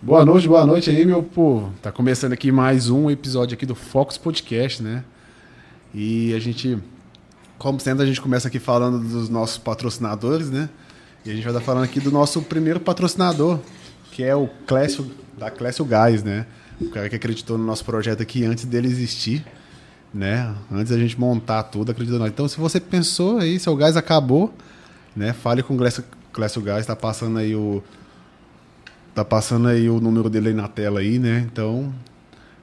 Boa noite, boa noite aí, meu povo. Tá começando aqui mais um episódio aqui do Focus Podcast, né? E a gente, como sempre, a gente começa aqui falando dos nossos patrocinadores, né? E a gente vai estar falando aqui do nosso primeiro patrocinador, que é o Clécio, da Clécio Gás, né? O cara que acreditou no nosso projeto aqui antes dele existir, né? Antes da gente montar tudo, acreditou nós. Então, se você pensou aí, seu gás acabou, né? Fale com o Clécio, Clécio Gás, tá passando aí o Tá passando aí o número dele aí na tela aí, né? Então,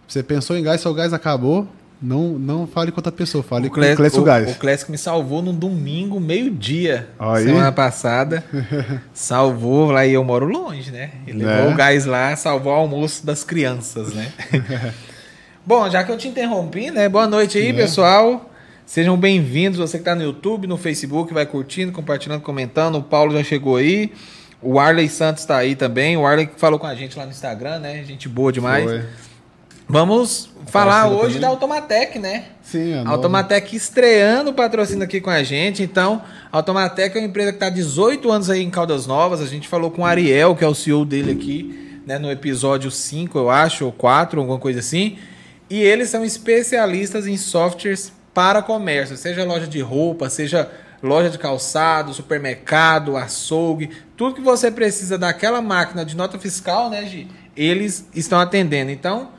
você pensou em gás, seu gás acabou, não, não fale com outra pessoa, fale O com o Clécio Gás. o Clécio me salvou no domingo, meio-dia, semana passada. salvou lá e eu moro longe, né? Ele Né? levou o gás lá, salvou o almoço das crianças, né? Bom, já que eu te interrompi, né? Boa noite aí, É. pessoal. Sejam bem-vindos, você que tá no YouTube, no Facebook, vai curtindo, compartilhando, comentando. O Paulo já chegou aí. O Arley Santos tá aí também. O Arley falou com a gente lá no Instagram, né? Gente boa demais. Foi. Vamos falar hoje também. da Automatec, né? Sim, a nova- Automatec estreando o patrocínio aqui com a gente. Então, a Automatec é uma empresa que está há 18 anos aí em Caldas Novas. A gente falou com o Ariel, que é o CEO dele aqui, né, no episódio 5, eu acho, ou 4, alguma coisa assim. E eles são especialistas em softwares para comércio, seja loja de roupa, seja loja de calçado, supermercado, açougue, tudo que você precisa daquela máquina de nota fiscal, né, Gi? Eles estão atendendo. Então,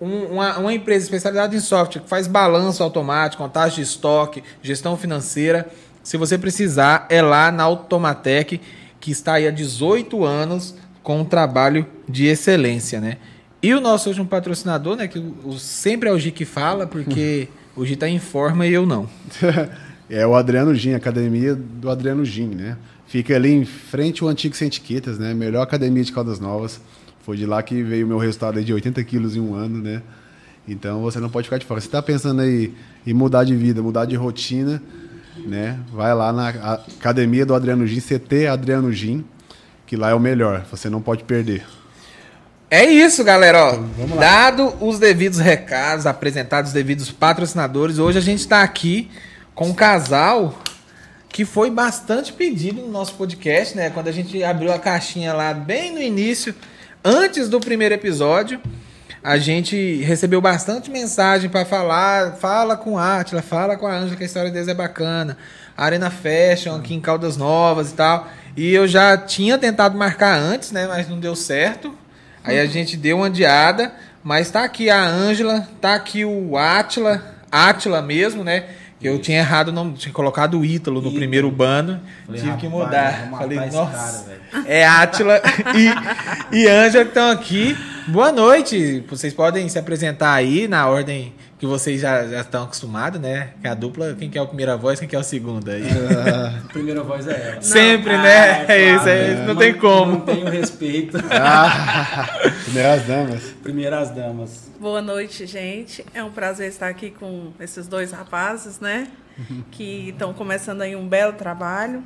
um- uma, uma empresa especializada em software que faz balanço automático, contagem de estoque, gestão financeira. Se você precisar, é lá na Automatec, que está aí há 18 anos com um trabalho de excelência, né? E o nosso último patrocinador, né? Que o, o- sempre é o Gi que fala, porque o Gi está em forma e eu não. É o Adriano Gin, academia do Adriano Gin, né? Fica ali em frente ao antigo Sem Etiquetas, né? Melhor academia de Caldas Novas. Foi de lá que veio o meu resultado aí de 80 quilos em um ano, né? Então você não pode ficar de fora. Você está pensando aí em mudar de vida, mudar de rotina, né? Vai lá na academia do Adriano Gin, CT Adriano Gin, que lá é o melhor. Você não pode perder. É isso, galera. Ó, vamos lá. Dado os devidos recados, apresentados os devidos patrocinadores, hoje a gente está aqui com um casal que foi bastante pedido no nosso podcast, né? Quando a gente abriu a caixinha lá bem no início, antes do primeiro episódio, a gente recebeu bastante mensagem para falar, fala com a Atila, fala com a Ângela que a história deles é bacana. Arena Fashion aqui em Caldas Novas e tal. E eu já tinha tentado marcar antes, né? Mas não deu certo. Aí a gente deu uma adiada, mas tá aqui a Ângela, tá aqui o Atila, Atila mesmo, né? Que eu tinha errado, o nome, tinha colocado o Ítalo no Ítalo. primeiro bando, Falei, tive que mudar. Falei, nossa, cara, velho." é Atila e, e Ângela que estão aqui. Boa noite, vocês podem se apresentar aí na ordem que vocês já, já estão acostumados, né? Que a dupla, quem que é o primeira voz, quem que é o segundo aí. A primeira voz é ela. Sempre, Ah, né? É isso, é isso, não tem como. Não tenho respeito. Ah, primeiras damas. Primeiras damas. Boa noite, gente. É um prazer estar aqui com esses dois rapazes, né? Que estão começando aí um belo trabalho.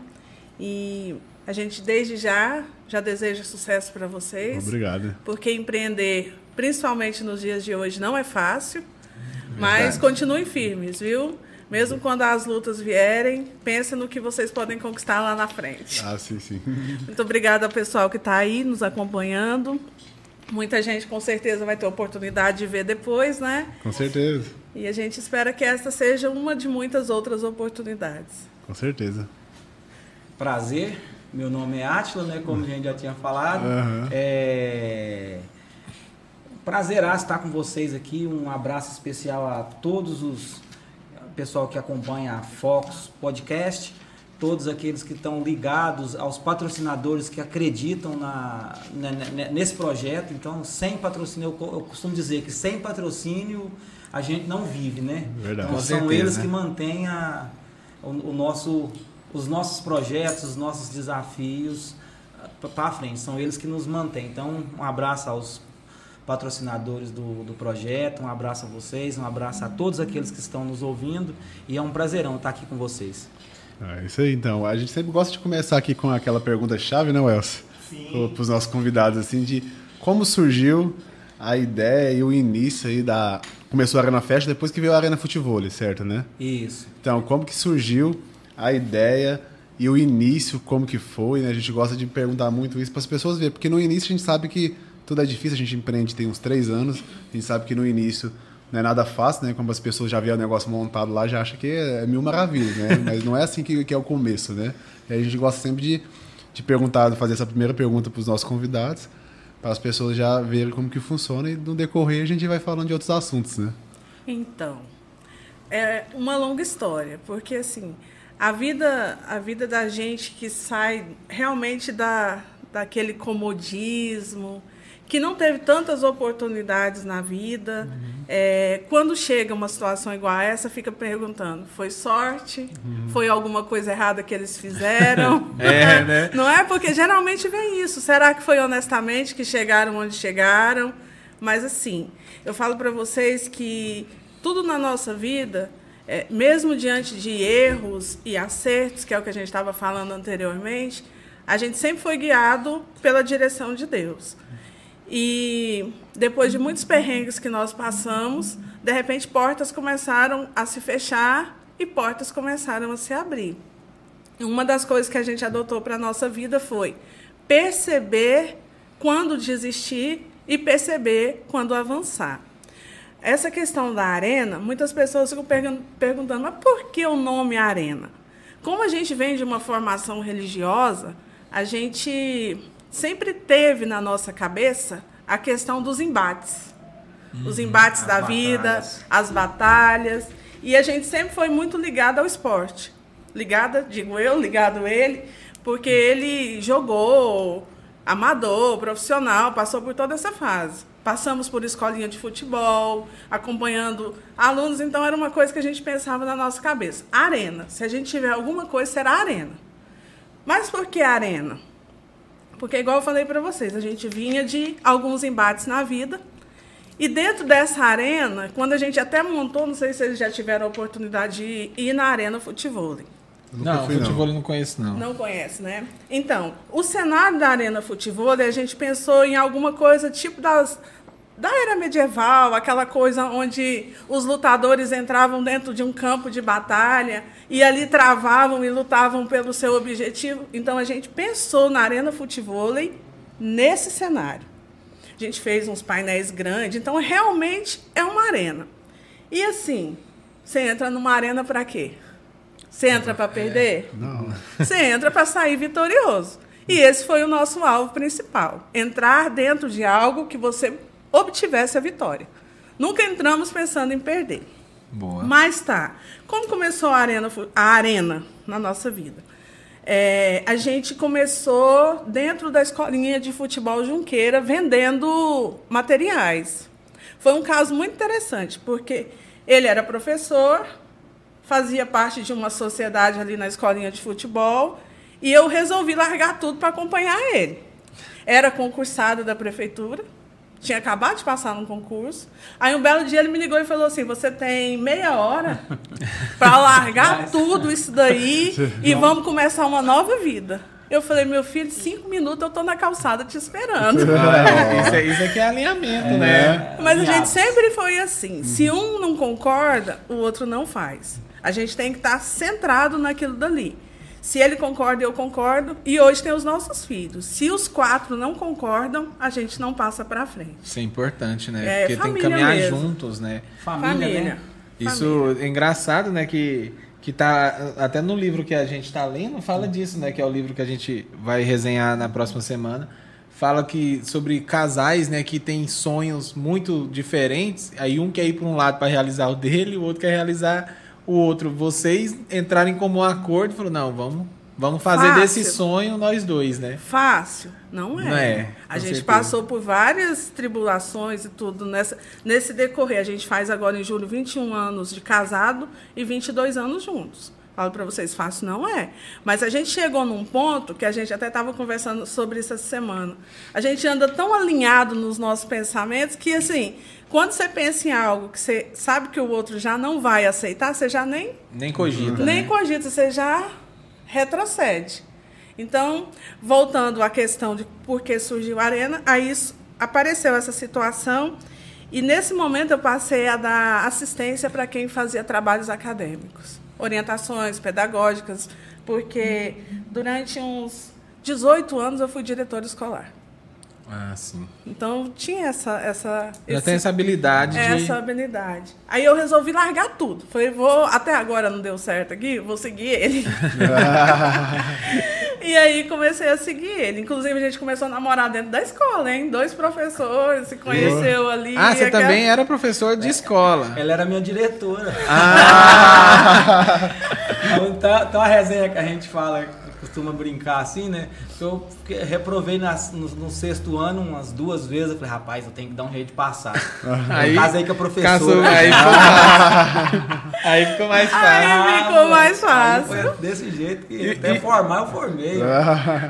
E a gente, desde já, já deseja sucesso para vocês. Obrigado. Porque empreender, principalmente nos dias de hoje, não é fácil. Mas continuem firmes, viu? Mesmo quando as lutas vierem, pense no que vocês podem conquistar lá na frente. Ah, sim, sim. Muito obrigada ao pessoal que está aí nos acompanhando. Muita gente com certeza vai ter oportunidade de ver depois, né? Com certeza. E a gente espera que esta seja uma de muitas outras oportunidades. Com certeza. Prazer. Meu nome é Atila, né? Como a gente já tinha falado. Aham. É... Prazeraço estar com vocês aqui. Um abraço especial a todos os pessoal que acompanha a Fox Podcast, todos aqueles que estão ligados aos patrocinadores que acreditam na, na- na- nesse projeto. Então, sem patrocínio, eu, eu costumo dizer que sem patrocínio a gente não vive, né? Verdade. Então, são certeza, eles né? que mantêm a- o, o nosso, os nossos projetos, os nossos desafios para frente. São eles que nos mantêm. Então, um abraço aos patrocinadores do, do projeto, um abraço a vocês, um abraço a todos aqueles que estão nos ouvindo e é um prazerão estar aqui com vocês. Ah, isso aí, então. A gente sempre gosta de começar aqui com aquela pergunta-chave, né, Welson? Para os nossos convidados, assim, de como surgiu a ideia e o início aí da... Começou a Arena Fest depois que veio a Arena Futebol, certo, né? Isso. Então, como que surgiu a ideia e o início, como que foi, né? A gente gosta de perguntar muito isso para as pessoas verem, porque no início a gente sabe que tudo é difícil, a gente empreende tem uns três anos, a gente sabe que no início não é nada fácil, né? Como as pessoas já viram o negócio montado lá, já acham que é mil maravilhas, né? Mas não é assim que, que é o começo, né? E a gente gosta sempre de, de perguntar, de fazer essa primeira pergunta para os nossos convidados, para as pessoas já verem como que funciona e no decorrer a gente vai falando de outros assuntos, né? Então, é uma longa história, porque assim, a vida, a vida da gente que sai realmente da, daquele comodismo, que não teve tantas oportunidades na vida, uhum. é, quando chega uma situação igual a essa, fica perguntando: foi sorte? Uhum. Foi alguma coisa errada que eles fizeram? é, né? Não é? Porque geralmente vem isso. Será que foi honestamente que chegaram onde chegaram? Mas assim, eu falo para vocês que tudo na nossa vida, é, mesmo diante de erros e acertos, que é o que a gente estava falando anteriormente, a gente sempre foi guiado pela direção de Deus. E depois de muitos perrengues que nós passamos, de repente portas começaram a se fechar e portas começaram a se abrir. Uma das coisas que a gente adotou para a nossa vida foi perceber quando desistir e perceber quando avançar. Essa questão da arena, muitas pessoas ficam perguntando, mas por que o nome arena? Como a gente vem de uma formação religiosa, a gente sempre teve na nossa cabeça a questão dos embates. Uhum, os embates da batalhas. vida, as batalhas. E a gente sempre foi muito ligada ao esporte. Ligada, digo eu, ligado ele, porque ele jogou amador, profissional, passou por toda essa fase. Passamos por escolinha de futebol, acompanhando alunos, então era uma coisa que a gente pensava na nossa cabeça. Arena. Se a gente tiver alguma coisa, será arena. Mas por que arena? Porque, igual eu falei para vocês, a gente vinha de alguns embates na vida. E dentro dessa arena, quando a gente até montou, não sei se eles já tiveram a oportunidade de ir na Arena Futebol. Não, fui, futebol não. não conheço, não. Não conhece, né? Então, o cenário da Arena Futebol, a gente pensou em alguma coisa tipo das, da era medieval, aquela coisa onde os lutadores entravam dentro de um campo de batalha e ali travavam e lutavam pelo seu objetivo. Então a gente pensou na Arena Futebol nesse cenário. A gente fez uns painéis grandes, então realmente é uma arena. E assim, você entra numa arena para quê? Você entra para perder? É, não. Você entra para sair vitorioso. E esse foi o nosso alvo principal: entrar dentro de algo que você obtivesse a vitória. Nunca entramos pensando em perder. Boa. Mas tá. Como começou a arena, a arena na nossa vida? É, a gente começou dentro da escolinha de futebol Junqueira vendendo materiais. Foi um caso muito interessante, porque ele era professor, fazia parte de uma sociedade ali na escolinha de futebol, e eu resolvi largar tudo para acompanhar ele. Era concursado da prefeitura, tinha acabado de passar num concurso. Aí um belo dia ele me ligou e falou assim: Você tem meia hora para largar tudo isso daí e vamos começar uma nova vida. Eu falei, meu filho, cinco minutos eu tô na calçada te esperando. Ah, isso, é, isso aqui é alinhamento, é, né? Mas a gente sempre foi assim. Se um não concorda, o outro não faz. A gente tem que estar centrado naquilo dali. Se ele concorda, eu concordo. E hoje tem os nossos filhos. Se os quatro não concordam, a gente não passa para frente. Isso é importante, né? É, Porque tem que caminhar mesmo. juntos, né? Família. família. Né? Isso família. é engraçado, né? Que, que tá até no livro que a gente está lendo, fala disso, né? Que é o livro que a gente vai resenhar na próxima semana. Fala que sobre casais, né, que tem sonhos muito diferentes. Aí um quer ir para um lado para realizar o dele, o outro quer realizar o outro, vocês entrarem como um acordo e falaram, não, vamos, vamos fazer Fácil. desse sonho nós dois, né? Fácil, não é. Não é a gente certeza. passou por várias tribulações e tudo nessa, nesse decorrer. A gente faz agora em julho 21 anos de casado e 22 anos juntos. Falo para vocês, fácil não é. Mas a gente chegou num ponto que a gente até estava conversando sobre isso essa semana. A gente anda tão alinhado nos nossos pensamentos que, assim, quando você pensa em algo que você sabe que o outro já não vai aceitar, você já nem. Nem cogita. Nem né? cogita, você já retrocede. Então, voltando à questão de por que surgiu a Arena, aí apareceu essa situação. E nesse momento eu passei a dar assistência para quem fazia trabalhos acadêmicos orientações pedagógicas, porque durante uns 18 anos eu fui diretora escolar. Ah, sim. Então tinha essa. essa Já esse- tem essa habilidade de. essa habilidade. Aí eu resolvi largar tudo. Falei, vou. Até agora não deu certo aqui, vou seguir ele. e aí comecei a seguir ele. Inclusive, a gente começou a namorar dentro da escola, hein? Dois professores se conheceu ali. Ah, você aquela- também era professor de escola. Ela era minha diretora. Ah! Então, tem uma resenha que a gente fala, costuma brincar assim, né? Eu fiquei- reprovei nas- no, no sexto ano umas duas vezes. Eu falei, rapaz, eu tenho que dar um jeito de passar. Aí, casei com a professora. Casou, aí, ficou fácil. aí ficou mais fácil. Aí ficou mais Aí fácil. foi desse jeito que E- até e- formar eu formei.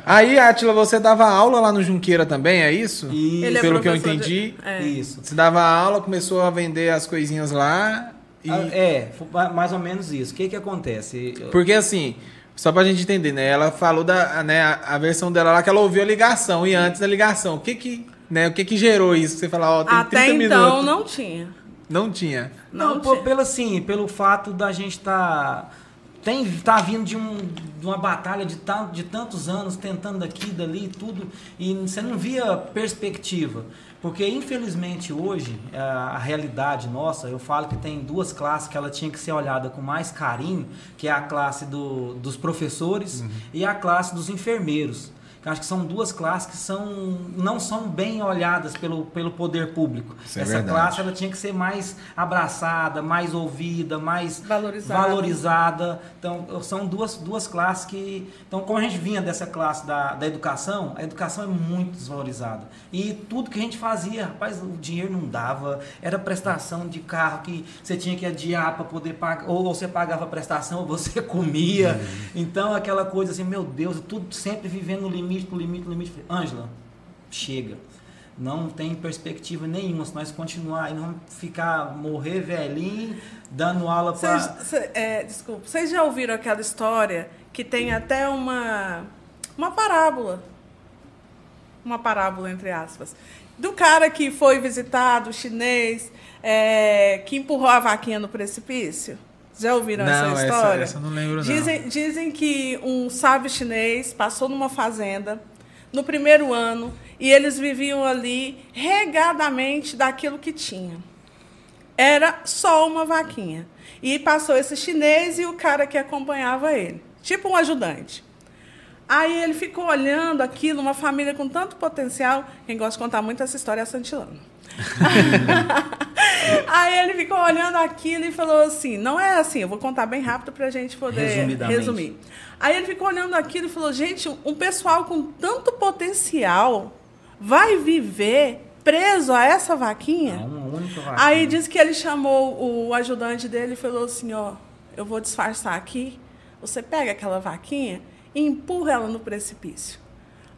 Aí, Atila, você dava aula lá no Junqueira também, é isso? E Ele é Pelo que eu professor de- entendi. É. isso. Você dava aula, começou a vender as coisinhas lá. E... Ah, É, mais ou menos isso. O que que acontece? Porque assim, só pra gente entender, né? Ela falou da né, a, a versão dela lá que ela ouviu a ligação e antes da ligação. O que que, né, o que que gerou isso? Você fala, ó, tem Até 30 então minutos. não tinha. Não tinha. Não, Não tinha. pelo assim, pelo fato da gente estar tem tá vindo de, um, de uma batalha de, tan- de tantos anos tentando daqui, dali, tudo e você não via perspectiva. Porque infelizmente hoje a, a realidade nossa, eu falo que tem duas classes que ela tinha que ser olhada com mais carinho, que é a classe do, dos professores e a classe dos enfermeiros. Eu acho que são duas classes que são, não são bem olhadas pelo, pelo poder público. Isso é Essa verdade. classe ela tinha que ser mais abraçada, mais ouvida, mais Valorizada. valorizada. Então, são duas, duas classes que. Então, como a gente vinha dessa classe da, da educação, a educação é muito desvalorizada. E tudo que a gente fazia, rapaz, o dinheiro não dava, era prestação de carro que você tinha que adiar para poder pagar, ou você pagava a prestação ou você comia. Então, aquela coisa assim, meu Deus, tudo sempre vivendo no limite, no limite, no limite. Ângela, chega. Não tem perspectiva nenhuma. Se nós continuar nós vamos ficar, morrer velhinho, dando aula para. é, desculpa, vocês já ouviram aquela história que tem até uma, uma parábola? Uma parábola, entre aspas. Do cara que foi visitado, chinês, é, que empurrou a vaquinha no precipício? Já ouviram Não, essa essa- história? essa eu não lembro, não. Dizem, dizem que um sábio chinês passou numa fazenda no primeiro ano e eles viviam ali regadamente daquilo que tinha era só uma vaquinha. E passou esse chinês e o cara que acompanhava ele, tipo um ajudante. Aí ele ficou olhando aquilo, uma família com tanto potencial. Quem gosta de contar muito essa história é a Santilano. Aí ele ficou olhando aquilo e falou assim: não é assim, eu vou contar bem rápido para a gente poder resumir. Aí ele ficou olhando aquilo e falou: gente, um pessoal com tanto potencial vai viver preso a essa vaquinha? Uma única vaquinha. Aí disse que ele chamou o ajudante dele e falou assim, ó, eu vou disfarçar aqui, você pega aquela vaquinha e empurra ela no precipício.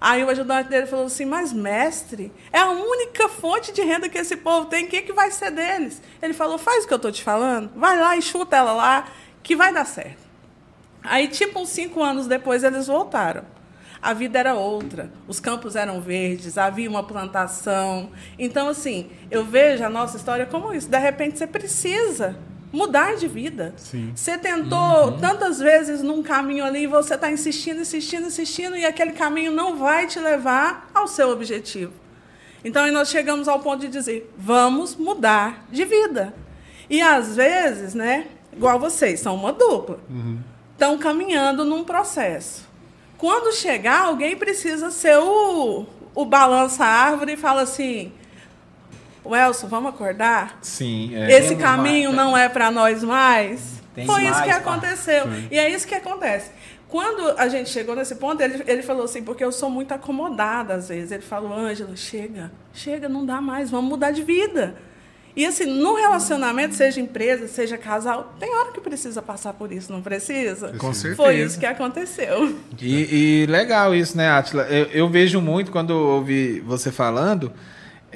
Aí o ajudante dele falou assim, mas mestre, é a única fonte de renda que esse povo tem, o que, que vai ser deles? Ele falou, faz o que eu tô te falando, vai lá e chuta ela lá, que vai dar certo. Aí, tipo, uns cinco anos depois, eles voltaram. A vida era outra, os campos eram verdes, havia uma plantação. Então, assim, eu vejo a nossa história como isso. De repente, você precisa mudar de vida. Sim. Você tentou tantas vezes num caminho ali e você está insistindo, insistindo, insistindo, e aquele caminho não vai te levar ao seu objetivo. Então, nós chegamos ao ponto de dizer: vamos mudar de vida. E às vezes, né, igual vocês, são uma dupla, estão caminhando num processo. Quando chegar, alguém precisa ser o, o balança-árvore e fala assim: Welson, vamos acordar? Sim, é. Esse Temos caminho mais- não é para nós mais? Tem Foi isso mais, que pá. aconteceu. E é isso que acontece. Quando a gente chegou nesse ponto, ele, ele falou assim, porque eu sou muito acomodada às vezes. Ele falou, Ângela, chega, chega, não dá mais, vamos mudar de vida. E assim, no relacionamento, seja empresa, seja casal, tem hora que precisa passar por isso, não precisa? Com certeza. Foi isso que aconteceu. E, e legal isso, né, Atila? Eu, eu vejo muito quando ouvi você falando,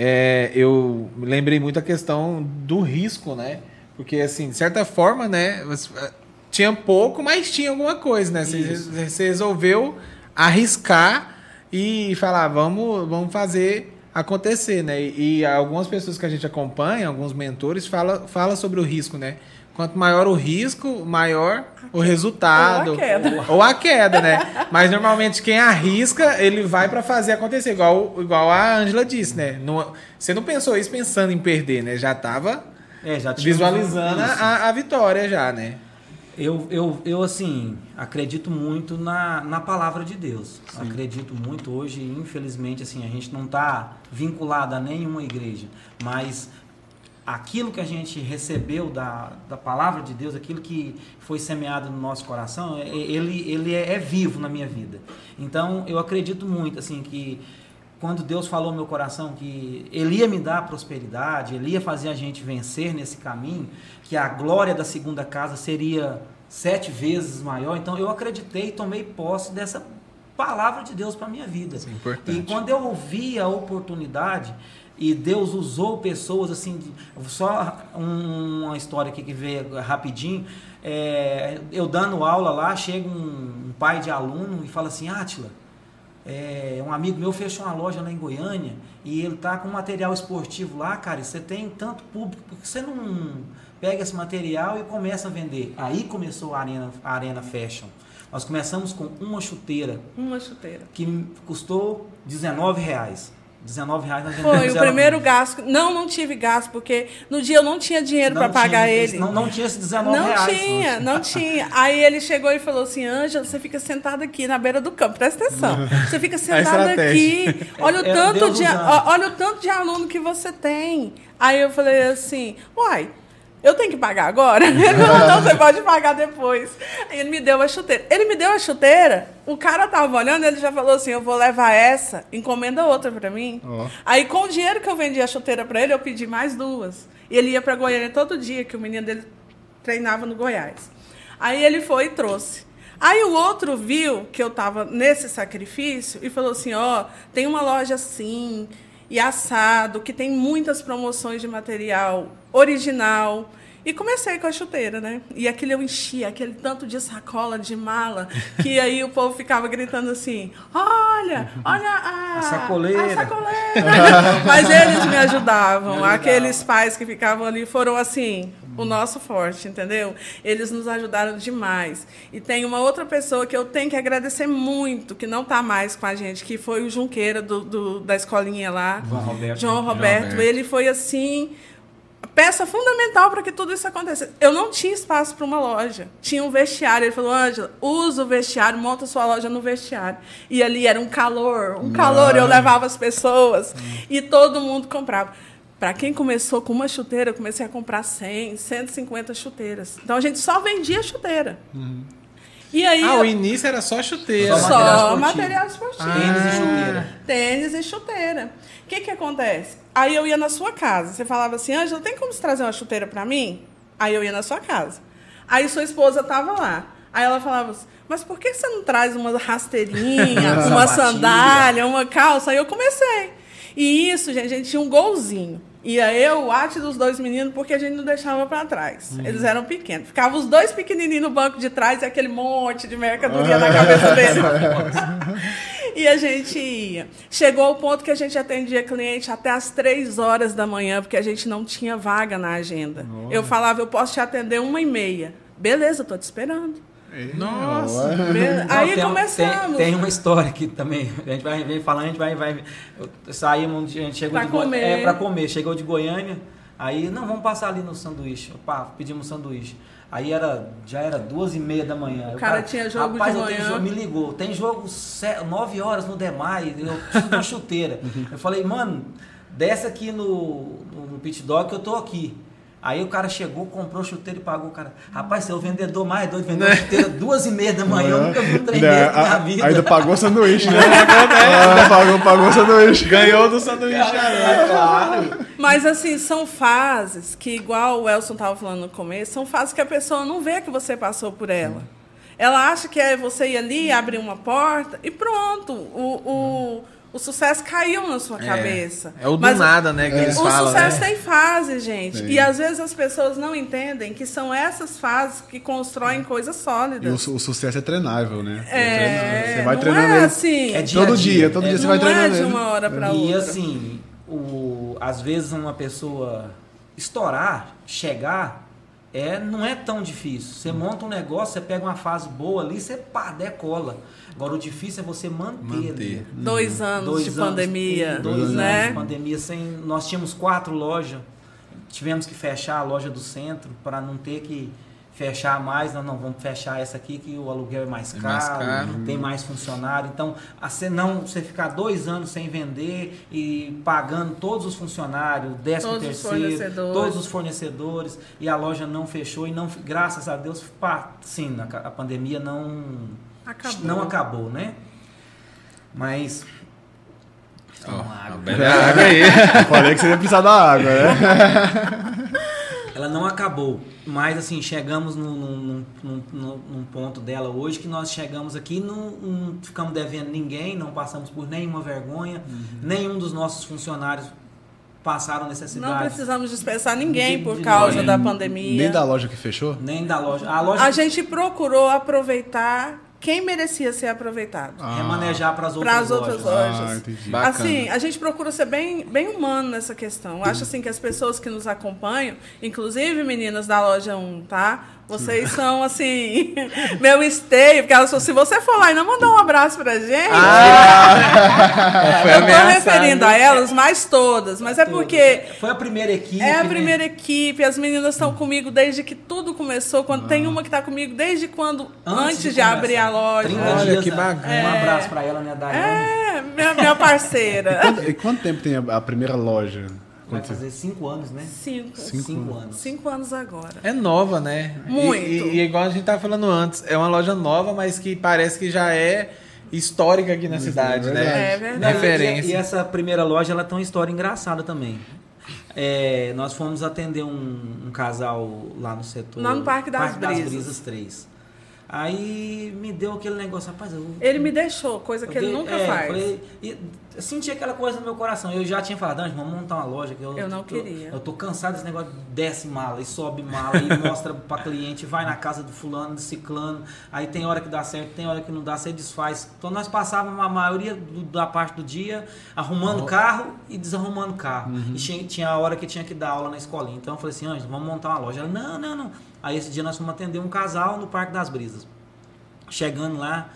é, eu lembrei muito a questão do risco, né? Porque, assim, de certa forma, né, eh, tinha pouco, mas tinha alguma coisa, né? Você resolveu arriscar e falar, vamos, vamos fazer acontecer, né? E, e algumas pessoas que a gente acompanha, alguns mentores, fala, fala sobre o risco, né? Quanto maior o risco, maior o resultado. Ou a queda. Ou a queda, né? Mas normalmente quem arrisca, ele vai pra fazer acontecer, igual, igual a Ângela disse, né? Não- você não pensou isso pensando em perder, né? Já tava É, já visualizando a, a vitória já, né? Eu, eu, eu, assim, acredito muito na, na palavra de Deus. Acredito muito hoje, infelizmente, assim, a gente não está vinculado a nenhuma igreja, mas aquilo que a gente recebeu da, da palavra de Deus, aquilo que foi semeado no nosso coração, é- ele, ele é, é vivo na minha vida. Então, eu acredito muito, assim, que quando Deus falou no meu coração que Ele ia me dar prosperidade, Ele ia fazer a gente vencer nesse caminho, que a glória da segunda casa seria sete vezes maior. Então eu acreditei e tomei posse dessa palavra de Deus para minha vida. Isso é importante. E quando eu ouvi a oportunidade e Deus usou pessoas assim, só um- uma história aqui que veio rapidinho. é, eu dando aula lá, chega um, um pai de aluno e fala assim, Átila, é, um amigo meu fechou uma loja lá em Goiânia e ele tá com material esportivo lá, cara, e você tem tanto público, por que você não pega esse material e começa a vender? Aí começou a Arena, a Arena Fashion. Nós começamos com uma chuteira Uma chuteira. que custou 19 reais. 19 reais vendemos Foi o primeiro gasto. Não, não tive gasto, porque no dia eu não tinha dinheiro para pagar tinha- ele. Não, não tinha esses 19 Não reais. tinha, não tinha. Aí ele chegou e falou assim: Ângela, você fica sentada aqui na beira do campo, presta atenção. Você fica sentada estratégia. aqui. Olha o, É, tanto de, olha o tanto de aluno que você tem. Aí eu falei assim: uai. Eu tenho que pagar agora? Ele falou, não, você pode pagar depois. Aí ele me deu a chuteira. Ele me deu a chuteira, o cara tava olhando, ele já falou assim, eu vou levar essa, encomenda outra pra mim. Ó. Aí com o dinheiro que eu vendi a chuteira pra ele, eu pedi mais duas. E ele ia pra Goiânia todo dia, que o menino dele treinava no Goiás. Aí ele foi e trouxe. Aí o outro viu que eu estava nesse sacrifício e falou assim: ó, tem uma loja assim, e assado, que tem muitas promoções de material original. E comecei com a chuteira, né? E aquilo eu enchia, aquele tanto de sacola, de mala, que aí o povo ficava gritando assim: olha, olha a, A sacoleira." a sacoleira. Mas eles me ajudavam. Aqueles pais que ficavam ali foram assim, o nosso forte, entendeu? Eles nos ajudaram demais. E tem uma outra pessoa que eu tenho que agradecer muito, que não está mais com a gente, que foi o Junqueira do, do- da escolinha lá. João Roberto. João Roberto. Ele foi assim. Peça fundamental para que tudo isso acontecesse. Eu não tinha espaço para uma loja. Tinha um vestiário. Ele falou: Ângela, usa o vestiário, monta sua loja no vestiário. E ali era um calor, um calor. Eu levava as pessoas e todo mundo comprava. Para quem começou com uma chuteira, eu comecei a comprar 100, 150 chuteiras. Então a gente só vendia chuteira. E aí. Ah, eu- o início era só chuteira. Só só material material esportivo. esportivo. Tênis e chuteira. Tênis e chuteira. O que que acontece? Aí eu ia na sua casa. Você falava assim, Ângela, tem como você trazer uma chuteira para mim? Aí eu ia na sua casa. Aí sua esposa tava lá. Aí ela falava assim, mas por que você não traz uma rasteirinha, uma sandália, uma calça? Aí eu comecei. E isso, gente, a gente tinha um golzinho. Ia eu, o ate dos dois meninos, porque a gente não deixava para trás. Eles eram pequenos. Ficavam os dois pequenininhos no banco de trás e aquele monte de mercadoria na cabeça deles. E a gente ia. Chegou ao ponto que a gente atendia cliente até as três horas da manhã, porque a gente não tinha vaga na agenda. Eu falava, eu posso te atender uma e meia. Beleza, tô te esperando. Nossa. Be- Não, Aí tem, começamos. Tem, tem uma história aqui também. A gente vai vem falando, a gente vai. vai saímos, a gente chegou Pra de comer. É, pra comer. Chegou de Goiânia. Aí, não, vamos passar ali no sanduíche. Opa, pedimos um sanduíche. Aí era, já era duas e meia da manhã. O cara tinha jogo rapaz, de manhã." jogo, me ligou. Tem jogo nove horas no Demai. Eu preciso uma chuteira. eu falei, mano, desce aqui no, no, no pit dog que eu tô aqui. Aí o cara chegou, comprou chuteira e pagou o cara. Rapaz, você é o vendedor mais doido, vendeu chuteira duas e meia da manhã. Eu nunca vi um trem Né, desse na vida. Ainda pagou sanduíche, né? Ah, pagou, pagou sanduíche. Ganhou do sanduíche. É, claro. Mas assim, são fases que, igual o Elson estava falando no começo, são fases que a pessoa não vê que você passou por ela. Ela acha que é você ir ali, abrir uma porta e pronto. O, o, o sucesso caiu na sua cabeça. É o do Mas nada, né, que eles o falam, sucesso né? tem fase, gente. Tem. E às vezes as pessoas não entendem que são essas fases que constroem coisas E o, sólidas. o sucesso é treinável, né? É, Você vai não treinando é assim. É dia todo dia, dia. todo É, dia você não vai treinando é de uma hora para E outra. assim, o, às vezes uma pessoa estourar, chegar, é, não é tão difícil. Você monta um negócio, você pega uma fase boa ali, você pá, decola. Agora o difícil é você manter. Manter. ali. Dois anos Dois de anos, pandemia, Dois né? anos de pandemia. Sem, nós tínhamos quatro lojas. Tivemos que fechar a loja do centro para não ter que fechar mais. Não, não, vamos fechar essa aqui que o aluguel é mais, É caro, mais caro. tem mais funcionário. Então, a você não você ficar dois anos sem vender e pagando todos os funcionários, décimo Todos os terceiro, fornecedores. todos os fornecedores e a loja não fechou e não, graças a Deus, pá, sim, a, a pandemia não Acabou. não acabou, né? Mas Ó, Toma água. água aí. Eu falei que você ia precisar da água, né? ela não acabou. Mas assim, chegamos num, num, num- num- num ponto dela hoje que nós chegamos aqui, não, não ficamos devendo ninguém, não passamos por nenhuma vergonha, nenhum dos nossos funcionários passaram Não necessidade. precisamos dispensar ninguém De- por de causa ninguém. da pandemia. Nem da loja que fechou? Nem da loja. A loja A gente procurou aproveitar quem merecia ser aproveitado. remanejar para as outras Para as outras lojas. lojas. Ah. Assim, a gente procura ser bem, bem humano nessa questão. Eu acho assim que as pessoas que nos acompanham, inclusive meninas da loja 1, tá? Vocês são assim, meu esteio, porque elas falam, se você for lá e não mandar um abraço pra gente, Ah! Foi eu tô referindo a elas, mas todas. Mas é porque Foi a primeira equipe. é a né? primeira equipe, as meninas estão comigo desde que tudo começou. Quando tem uma que está comigo desde quando antes, de, abrir a loja. 30 Olha, dias, que né? bacana. Um abraço para ela, né, Daiane? É, minha, minha parceira. E quanto tempo tem a, a primeira loja? Vai fazer cinco anos, né? Cinco. Cinco, anos. Cinco anos agora. É nova, né? E- Muito. E, e igual a gente tava falando antes, é uma loja nova, mas que parece que já é histórica aqui na cidade, verdade. né? É verdade. Referência. E, e essa primeira loja ela tem uma história engraçada também. É, nós fomos atender um, um casal lá no setor. Lá no Parque das Brisas. Brisas 3. Aí me deu aquele negócio, rapaz, eu. Ele me deixou, coisa que eu ele nunca é, faz. falei- e eu senti aquela coisa no meu coração. Eu já tinha falado, vamos montar uma loja. Que eu, Eu não tô- queria. Eu tô cansado desse negócio de desce mala e sobe mala e mostra pra cliente, vai na casa do fulano, do ciclano. Aí tem hora que dá certo, tem hora que não dá, você desfaz. Então nós passávamos a maioria do- da parte do dia arrumando carro e desarrumando carro. E tinha, tinha a hora que tinha que dar aula na escolinha. Então eu falei assim, Anjo, vamos montar uma loja. Ela, não, não, não. Aí esse dia nós fomos atender um casal no Parque das Brisas. Chegando lá,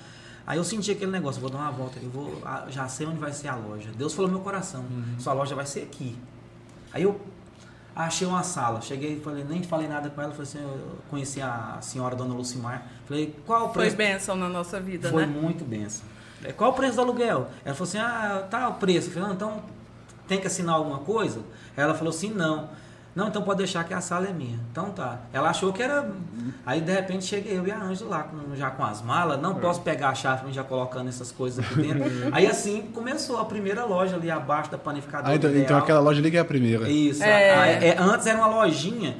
aí eu senti aquele negócio, vou dar uma volta aqui, vou, ah, já sei onde vai ser a loja. Deus falou no meu coração, sua loja vai ser aqui. Aí eu achei uma sala, cheguei, falei, nem falei nada com ela, falei assim, eu conheci a senhora Dona Lucimar, falei, qual o Foi preço? bênção na nossa vida, Foi né? muito benção. É, Qual o preço do aluguel? Ela falou assim, ah, tá o preço. Eu falei, não, então tem que assinar alguma coisa? Ela falou assim, não. Não, então pode deixar que a sala é minha. Então tá. Ela achou que era. Aí de repente cheguei eu e a Ângela lá, com- já com as malas. Não posso pegar a chave já colocando essas coisas aqui dentro. Aí assim começou a primeira loja ali abaixo da panificadora. Ah, então, então aquela loja ali que é a primeira. Isso. É. a- a- é, antes era uma lojinha.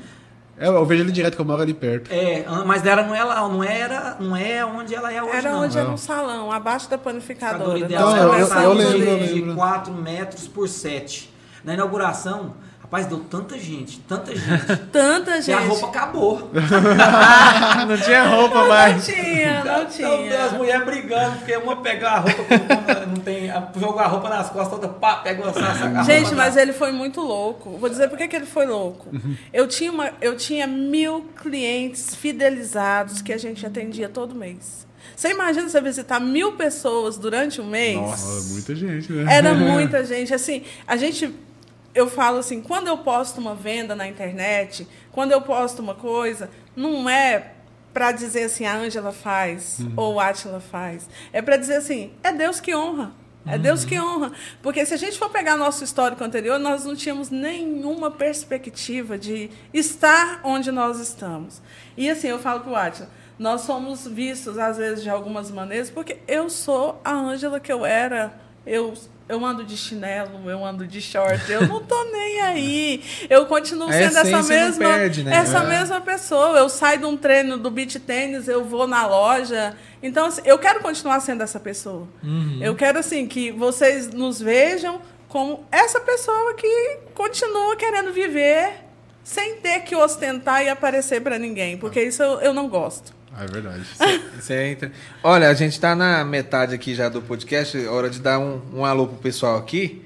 É, eu vejo ele direto, que eu moro ali perto. É, mas dela não é lá, não era, não é onde ela é hoje. Era não. onde era um salão, abaixo da panificadora. Então, era eu- uma eu- eu de- lembro, eu de lembro. 4 metros por 7. Na inauguração, rapaz, deu tanta gente, tanta gente, Tanta gente. a roupa acabou. não tinha roupa Não mais. tinha, não Então, as tinha. mulheres brigando, porque uma pegou a roupa, não tem, jogou a roupa nas costas, outra pá, pegou essa, essa Gente, mas ele foi muito louco. Vou dizer por que que ele foi louco. Eu tinha, uma, eu tinha mil clientes fidelizados que a gente atendia todo mês. Você imagina você visitar mil pessoas durante um mês? Nossa, muita gente, né? Era muita gente. Assim, a gente. Eu falo assim, quando eu posto uma venda na internet, quando eu posto uma coisa, não é para dizer assim, a Ângela faz ou o Átila faz. É para dizer assim, é Deus que honra. É Deus que honra. Porque se a gente for pegar nosso histórico anterior, nós não tínhamos nenhuma perspectiva de estar onde nós estamos. E assim, eu falo para o Átila, nós somos vistos, às vezes, de algumas maneiras, porque eu sou a Ângela que eu era. Eu, eu ando de chinelo, eu ando de short, eu não tô nem aí. Eu continuo sendo essa mesma, perde, né? essa É. mesma pessoa. Eu saio de um treino do beach tênis, eu vou na loja. Então, assim, eu quero continuar sendo essa pessoa. Uhum. Eu quero, assim, que vocês nos vejam como essa pessoa que continua querendo viver sem ter que ostentar e aparecer para ninguém, porque isso eu, eu não gosto. Ah, é verdade. É inter- Olha, a gente tá na metade aqui já do podcast, é hora de dar um, um alô pro pessoal aqui.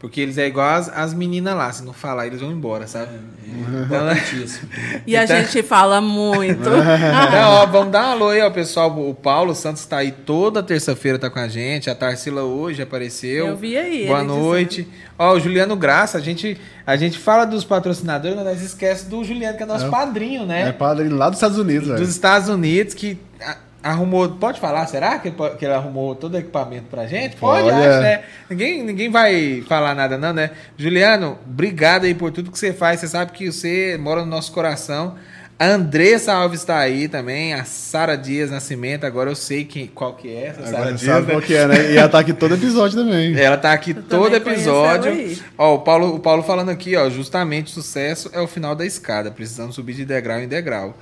Porque eles é igual as, as meninas lá, se não falar, eles vão embora, sabe? É, importantíssimo. E a Então- gente fala muito. Então, ó, vamos dar um alô aí, ó, pessoal. O Paulo Santos tá aí toda terça-feira, tá com a gente. A Tarsila hoje apareceu. Eu vi aí, Boa noite. Ó, o Juliano Graça, a gente, a gente fala dos patrocinadores, mas nós esquece do Juliano, que é nosso É. padrinho, né? É padre lá dos Estados Unidos, dos velho. Estados Unidos, que a- arrumou. Pode falar, será que, ele que ele arrumou todo o equipamento pra gente? Pode, Pode, acho, é. né? Ninguém, ninguém vai falar nada, não, né? Juliano, obrigado aí por tudo que você faz. Você sabe que você mora no nosso coração. A Andressa Alves tá aí também, a Sara Dias Nascimento, agora eu sei quem, qual que é essa Sara Agora Dias. sabe né? qual que é, né? E ela tá aqui todo episódio também. Ela tá aqui Eu todo episódio. Ó, o Paulo, o Paulo falando aqui, ó, justamente sucesso é o final da escada, precisamos subir de degrau em degrau.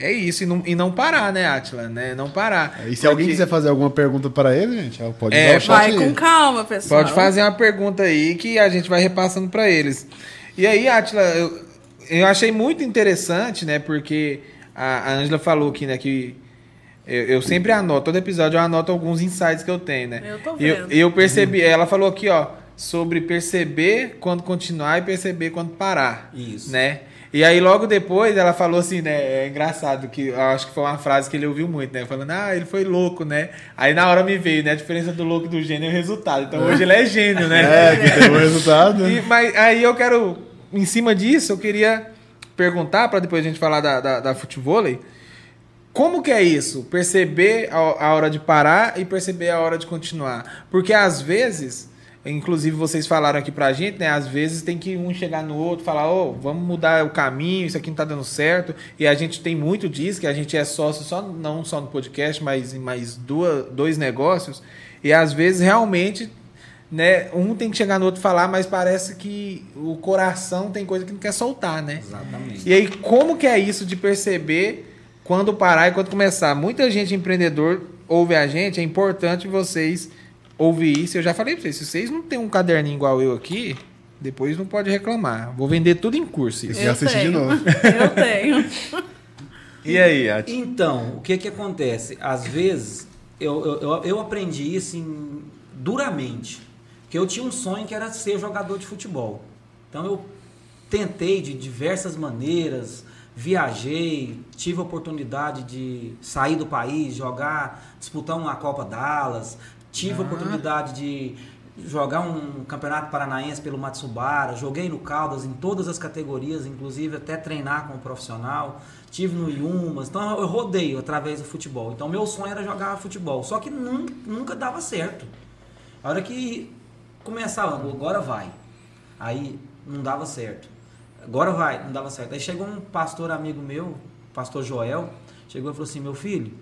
É isso, e não, e não parar, né, Atila? Né? Não parar. E se alguém Porque- quiser fazer alguma pergunta para ele, gente, pode É, usar o chat Vai aí. com calma, pessoal. Pode fazer uma pergunta aí que a gente vai repassando para eles. E aí, Atila, eu, eu achei muito interessante, né? Porque a Ângela falou aqui, né, que eu, eu sempre anoto, todo episódio eu anoto alguns insights que eu tenho, né? Eu tô E eu, vendo. eu percebi, ela falou aqui, ó, sobre perceber quando continuar e perceber quando parar. Isso. Né? E aí logo depois ela falou assim, né? É engraçado que eu acho que foi uma frase que ele ouviu muito, né? Falando, ah, ele foi louco, né? Aí na hora me veio, né? A diferença do louco e do gênio é o resultado. Então hoje ele é gênio, né? É, que teve o resultado. E- mas aí eu quero, em cima disso, eu queria perguntar, para depois a gente falar da, da, da futevôlei, como que é isso? Perceber a, a hora de parar e perceber a hora de continuar. Porque às vezes, inclusive vocês falaram aqui pra gente, né? Às vezes tem que um chegar no outro e falar, ô, vamos mudar o caminho, isso aqui não tá dando certo. E a gente tem muito disso, que a gente é sócio só, não só no podcast, mas em mais duas, dois negócios. E às vezes realmente né? Um tem que chegar no outro e falar, mas parece que o coração tem coisa que não quer soltar, né? Exatamente. E aí, como que é isso de perceber quando parar e quando começar? Muita gente empreendedor ouve a gente, é importante vocês ouvir isso. Eu já falei pra vocês, se vocês não têm um caderninho igual eu aqui, depois não pode reclamar. Vou vender tudo em curso. isso. E assiste de tenho. novo. Eu tenho. E aí, Ati? Então, o que que acontece? Às vezes, eu, eu, eu- eu aprendi isso em- duramente. Porque eu tinha um sonho que era ser jogador de futebol. Então, eu tentei de diversas maneiras, viajei, tive a oportunidade de sair do país, jogar, disputar uma Copa Dallas, tive a oportunidade de jogar um campeonato paranaense pelo Matsubara, joguei no Caldas em todas as categorias, inclusive até treinar como profissional, tive no Yumas, então eu rodeio através do futebol. Então meu sonho era jogar futebol, só que nunca, nunca dava certo. A hora que começava, agora vai. Aí não dava certo. Agora vai, não dava certo. Aí chegou um pastor amigo meu, pastor Joel, chegou e falou assim: "Meu filho,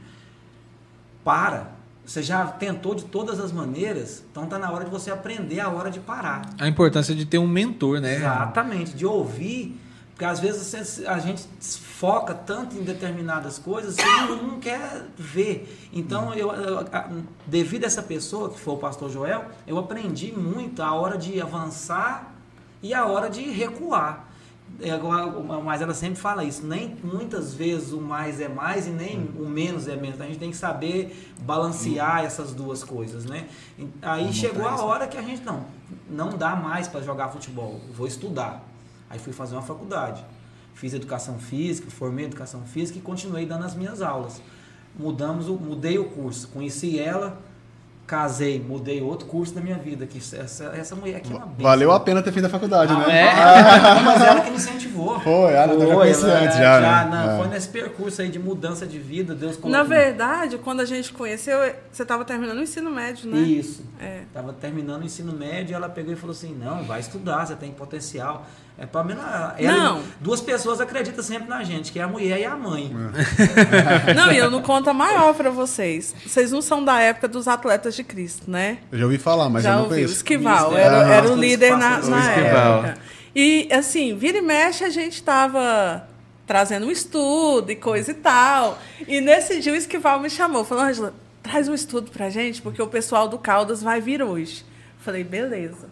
para. Você já tentou de todas as maneiras, então tá na hora de você aprender a hora de parar. A importância de ter um mentor, né? Exatamente, de ouvir, porque às vezes a gente foca tanto em determinadas coisas que não, não quer ver. Então, eu, eu- a- devido a essa pessoa, que foi o pastor Joel, eu aprendi muito a hora de avançar e a hora de recuar. É, Mas ela sempre fala isso, nem muitas vezes o mais é mais e nem o menos é menos. A gente tem que saber balancear essas duas coisas, né? Aí chegou a hora que a gente não, não dá mais para jogar futebol, vou estudar. Aí fui fazer uma faculdade. Fiz educação física, formei educação física e continuei dando as minhas aulas. Mudamos mudei o curso, conheci ela, casei, mudei outro curso da minha vida. Que essa, essa mulher aqui é uma benção. Valeu a pena ter feito a faculdade, Ah, né? é? Mas ela que me incentivou. Foi, ah, já conheci ela- antes já, né? não, É. Foi nesse percurso aí de mudança de vida, Deus colocou. Na verdade, quando a gente conheceu, você estava terminando o ensino médio, né? Isso. É. Tava terminando o ensino médio e ela pegou e falou assim: não, vai estudar, você tem potencial. É para mim, ela, Não. duas pessoas acreditam sempre na gente, que é a mulher e a mãe. Não, e eu não conto a maior pra vocês. Vocês não são da época dos atletas de Cristo, né? Eu já ouvi falar, mas Já eu não ouviu? conheço. Esquival, Isso, era, é. era o Aham. líder na, na época. E assim, vira e mexe, a gente tava trazendo um estudo e coisa e tal. E nesse dia o Esquival me chamou, falou, Angela, traz um estudo pra gente, porque o pessoal do Caldas vai vir hoje. Falei, beleza.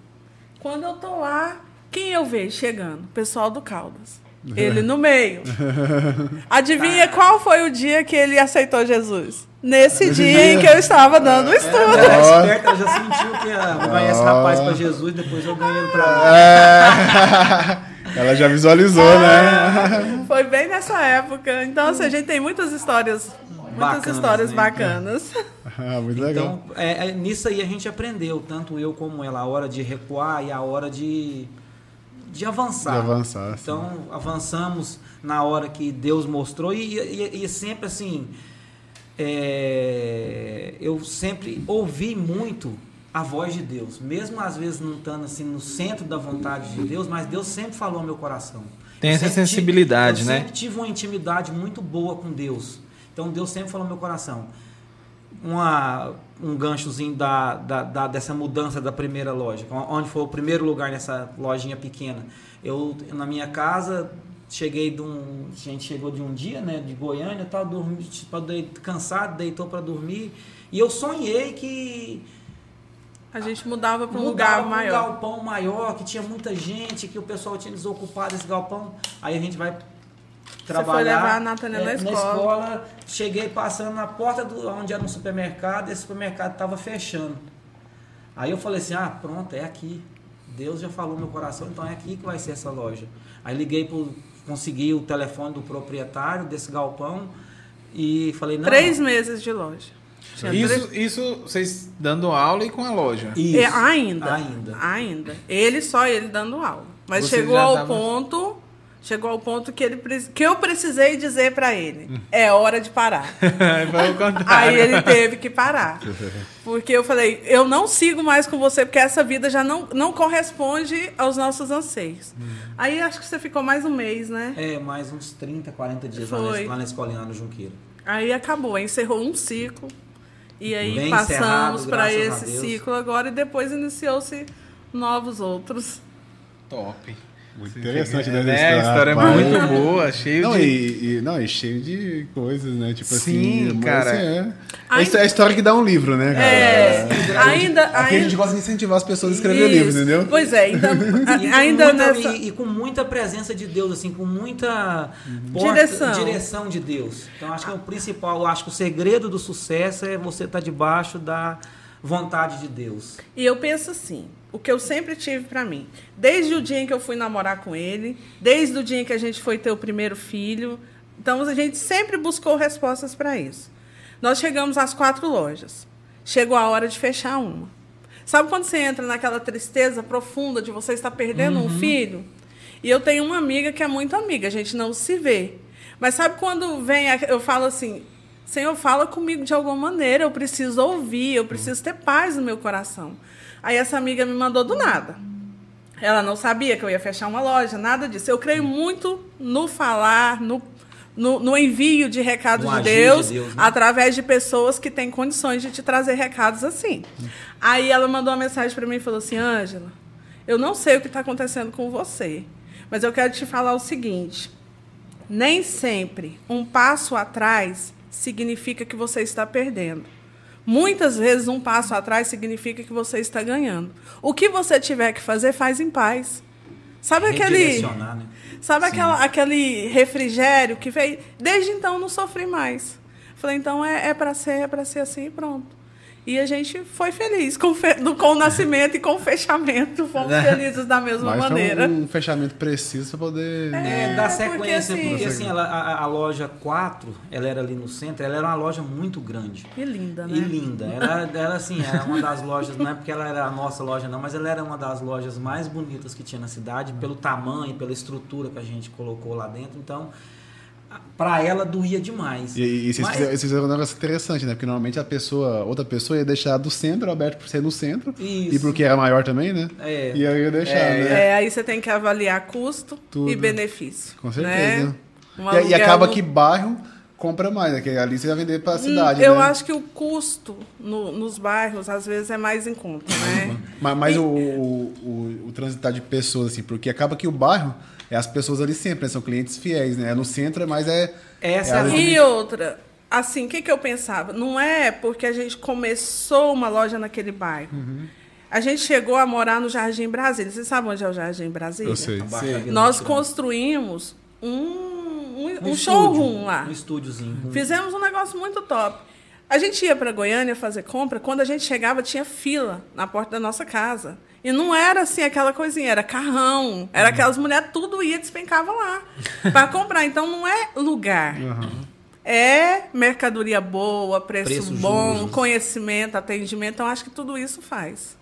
Quando eu tô lá, quem eu vejo chegando? O pessoal do Caldas. Ele no meio. Adivinha qual foi o dia que ele aceitou Jesus? Nesse dia em que eu estava dando o estudo. Ela é esperta, ela já sentiu que ia ganhar esse rapaz pra Jesus, depois eu ganhei ele pra mim. É. Ela já visualizou, né? Foi bem nessa época. Então, assim, a gente tem muitas histórias, muitas Bacanas, histórias né? bacanas. Ah, muito legal. Então, é, é, nisso aí a gente aprendeu, tanto eu como ela, a hora de recuar e a hora de, de avançar. De avançar, sim. Então, avançamos na hora que Deus mostrou e, e- e sempre assim, é, eu sempre ouvi muito a voz de Deus, mesmo às vezes não estando assim no centro da vontade de Deus, mas Deus sempre falou ao meu coração. Tem Eu essa sensibilidade, tive, eu né? sempre tive uma intimidade muito boa com Deus. Então Deus sempre falou ao meu coração. Uma, um ganchozinho da, da, da- dessa mudança da primeira loja, onde foi o primeiro lugar nessa lojinha pequena. Eu, na minha casa, cheguei de um. A gente chegou de um dia, né, de Goiânia, tal, dormi, tipo, cansado, deitou para dormir. E eu sonhei que A gente mudava para um mudava lugar pra um maior. galpão maior, que tinha muita gente, que o pessoal tinha desocupado esse galpão. Aí a gente vai trabalhar. foi levar a Natânia na é, escola. escola, cheguei passando na porta do onde era um supermercado, esse supermercado estava fechando. Aí eu falei assim: "Ah, pronto, é aqui. Deus já falou no meu coração, então é aqui que vai ser essa loja". Aí liguei pro consegui o telefone do proprietário desse galpão e falei: "Não, Três meses de loja. Tinha três- Isso, isso vocês dando aula e com a loja. isso, É, ainda. ainda. Ainda. Ele só ele dando aula. Mas Você chegou ao tava- ponto, chegou ao ponto que ele que eu precisei dizer para ele, é hora de parar. Foi o contrário. Aí ele teve que parar. Porque eu falei, eu não sigo mais com você, porque essa vida já não, não corresponde aos nossos anseios. Aí acho que você ficou mais um mês, né? É, mais uns 30, 40 dias lá na, lá na escolinha lá no Junqueiro. Aí acabou, encerrou um ciclo. E aí Bem passamos para esse ciclo agora e depois iniciou-se novos outros. Top. Muito interessante, né? né? a história é rapaz. muito boa, cheio Não de... e, e- não, e cheio de coisas, né? Tipo Sim, assim, mas, cara. assim, é. Ai- Essa é a história que dá um livro, né, cara? É, ainda, Aqui a ainda gente gosta de incentivar as pessoas a escrever Isso. livros, entendeu? Pois é, a- E com ainda muita- nessa. e, e com muita presença de Deus, assim, com muita Uhum. porta- Direção. direção de Deus. Então acho que é o principal, eu acho que o segredo do sucesso é você estar debaixo da vontade de Deus. E eu penso assim, o que eu sempre tive pra mim, desde o dia em que eu fui namorar com ele, desde o dia em que a gente foi ter o primeiro filho, então a gente sempre buscou respostas para isso. Nós chegamos às quatro lojas. Chegou a hora de fechar uma. Sabe quando você entra naquela tristeza profunda de você estar perdendo um filho? E eu tenho uma amiga que é muito amiga, a gente não se vê. Mas sabe quando vem, eu falo assim, Senhor, fala comigo de alguma maneira, eu preciso ouvir, eu preciso ter paz no meu coração. Aí essa amiga me mandou do nada. Ela não sabia que eu ia fechar uma loja, nada disso. Eu creio muito no falar, no, no, no envio de recados de agir de Deus, Deus, né? através de pessoas que têm condições de te trazer recados assim. Aí ela mandou uma mensagem para mim e falou assim: Ângela, eu não sei o que está acontecendo com você, mas eu quero te falar o seguinte: nem sempre um passo atrás significa que você está perdendo. Muitas vezes um passo atrás significa que você está ganhando. O que você tiver que fazer, faz em paz. Sabe aquele, né? sabe aquela, aquele refrigério que veio? Desde então não sofri mais. Falei, então é, é para ser, é para ser assim e pronto. E a gente foi feliz com, o fe- com o nascimento e com o fechamento. Fomos felizes da mesma Mas maneira. foi um, um fechamento preciso pra poder. É, É, dar sequência, porque assim- assim, ela- a, a loja 4, ela era ali no centro, ela era uma loja muito grande. E linda, né? E linda. Ela era assim, era uma das lojas, não é porque ela era a nossa loja, não, mas ela era uma das lojas mais bonitas que tinha na cidade, pelo tamanho, pela estrutura que a gente colocou lá dentro. Então, para ela doía demais. E, e vocês, Mas- fizeram, fizeram um negócio interessante, né? Porque normalmente a pessoa, outra pessoa ia deixar do centro, aberto por ser no centro. Isso. E porque era maior também, né? É. E aí ia deixar, É, né? É, aí você tem que avaliar custo Tudo. e benefício. Com certeza. Né? Um E, e acaba no- que bairro compra mais, né? Que ali você vai vender pra cidade, Eu né? acho que o custo no- nos bairros, às vezes, é mais em conta, né? Mas, mas E- o, o, o, o transitar de pessoas, assim, porque acaba que o bairro é as pessoas ali sempre, né? São clientes fiéis, né? No centro, mas é. Essa é é a ali- E outra, assim, o que, que eu pensava? Não é porque a gente começou uma loja naquele bairro. Uhum. A gente chegou a morar no Jardim Brasília. Você sabe onde é o Jardim Brasília? Eu sei. Vila Nós construímos um, um, um estúdio, showroom lá. Um estúdiozinho. Fizemos um negócio muito top. A gente ia para Goiânia fazer compra, quando a gente chegava tinha fila na porta da nossa casa. E não era assim aquela coisinha, era carrão, era aquelas mulheres, tudo ia, despencava lá para comprar. Então não é lugar. É mercadoria boa, preço, Preço bom, conhecimento, atendimento. Então acho que tudo isso faz.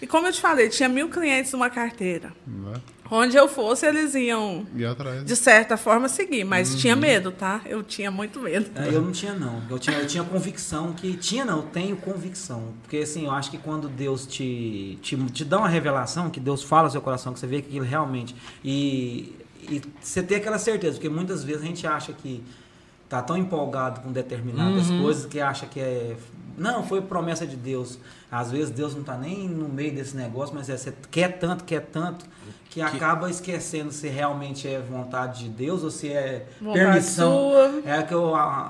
E como eu te falei, tinha mil clientes numa carteira. Né? Onde eu fosse, eles iam, E atrás. de certa forma, seguir. Mas tinha medo, tá? Eu tinha muito medo. É, eu não tinha, não. Eu tinha, eu tinha convicção que. Tinha, não, eu tenho convicção. Porque, assim, eu acho que quando Deus te, te, te dá uma revelação, que Deus fala no seu coração, que você vê que aquilo realmente. E, e você tem aquela certeza, porque muitas vezes a gente acha que tá tão empolgado com determinadas coisas que acha que é. Não, foi promessa de Deus. Às vezes Deus não tá nem no meio desse negócio, mas é, você quer tanto, quer tanto, que, acaba esquecendo se realmente é vontade de Deus ou se é Vontade permissão. sua. É aquele,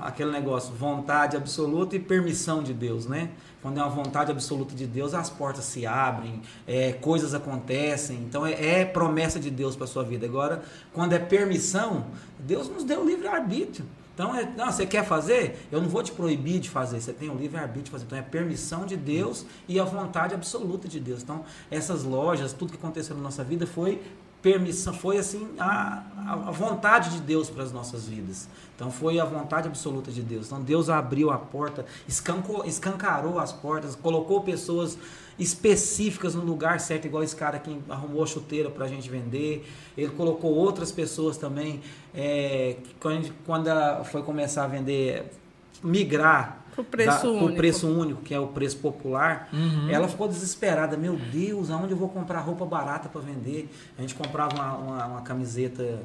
aquele negócio, vontade absoluta e permissão de Deus, né? Quando é uma vontade absoluta de Deus, as portas se abrem, é, coisas acontecem. Então é, é promessa de Deus para sua vida. Agora, quando é permissão, Deus nos deu livre arbítrio. Então, é, não, você quer fazer? Eu não vou te proibir de fazer. Você tem o livre arbítrio de fazer. Então, é permissão de Deus e a vontade absoluta de Deus. Então, essas lojas, tudo que aconteceu na nossa vida foi permissão, foi assim a, a vontade de Deus para as nossas vidas. Então foi a vontade absoluta de Deus. Então Deus abriu a porta, escancou, escancarou as portas, colocou pessoas específicas no lugar certo, igual esse cara que arrumou a chuteira para a gente vender. Ele colocou outras pessoas também. é, quando, quando foi começar a vender, migrar Pro preço da- pro único. preço único, que é o preço popular, Uhum. ela ficou desesperada. Meu Deus, aonde eu vou comprar roupa barata para vender? A gente comprava uma, uma, uma camiseta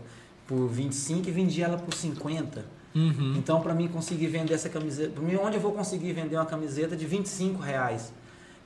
por 25 e vendia ela por 50. Uhum. Então, para mim conseguir vender essa camiseta, para mim, onde eu vou conseguir vender uma camiseta de 25 reais?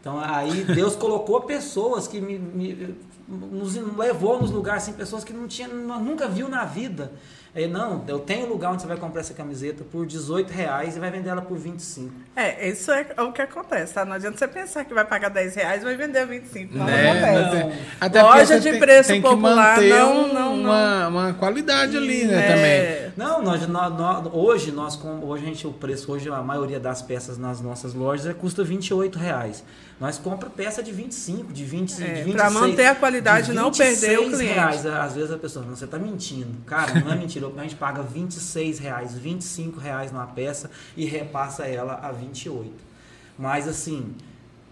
Então, aí Deus colocou pessoas que me, me- nos levou nos lugares, assim, pessoas que não tinha, nunca viu na vida. É, não, eu tenho lugar onde você vai comprar essa camiseta por 18 reais e vai vender ela por 25. É, isso é o que acontece, tá? Não adianta você pensar que vai pagar 10 reais e vai vender 25. Não Né? acontece. Não Até porque Loja de tem- preço tem popular, manter não, um- não, não. Uma, uma qualidade ali, né, É. também. Não, nós, nós- nós- hoje nós com- hoje a gente o preço hoje a maioria das peças nas nossas lojas é, custa 28 reais. Nós compra peça de 25, de 20, de É, 26, pra manter a qualidade, de não perder o 26 cliente. Reais. Às vezes a pessoa, não, você está mentindo. Cara, não é mentira. A gente paga 26 reais, 25 reais numa peça e repassa ela a 28. Mas assim,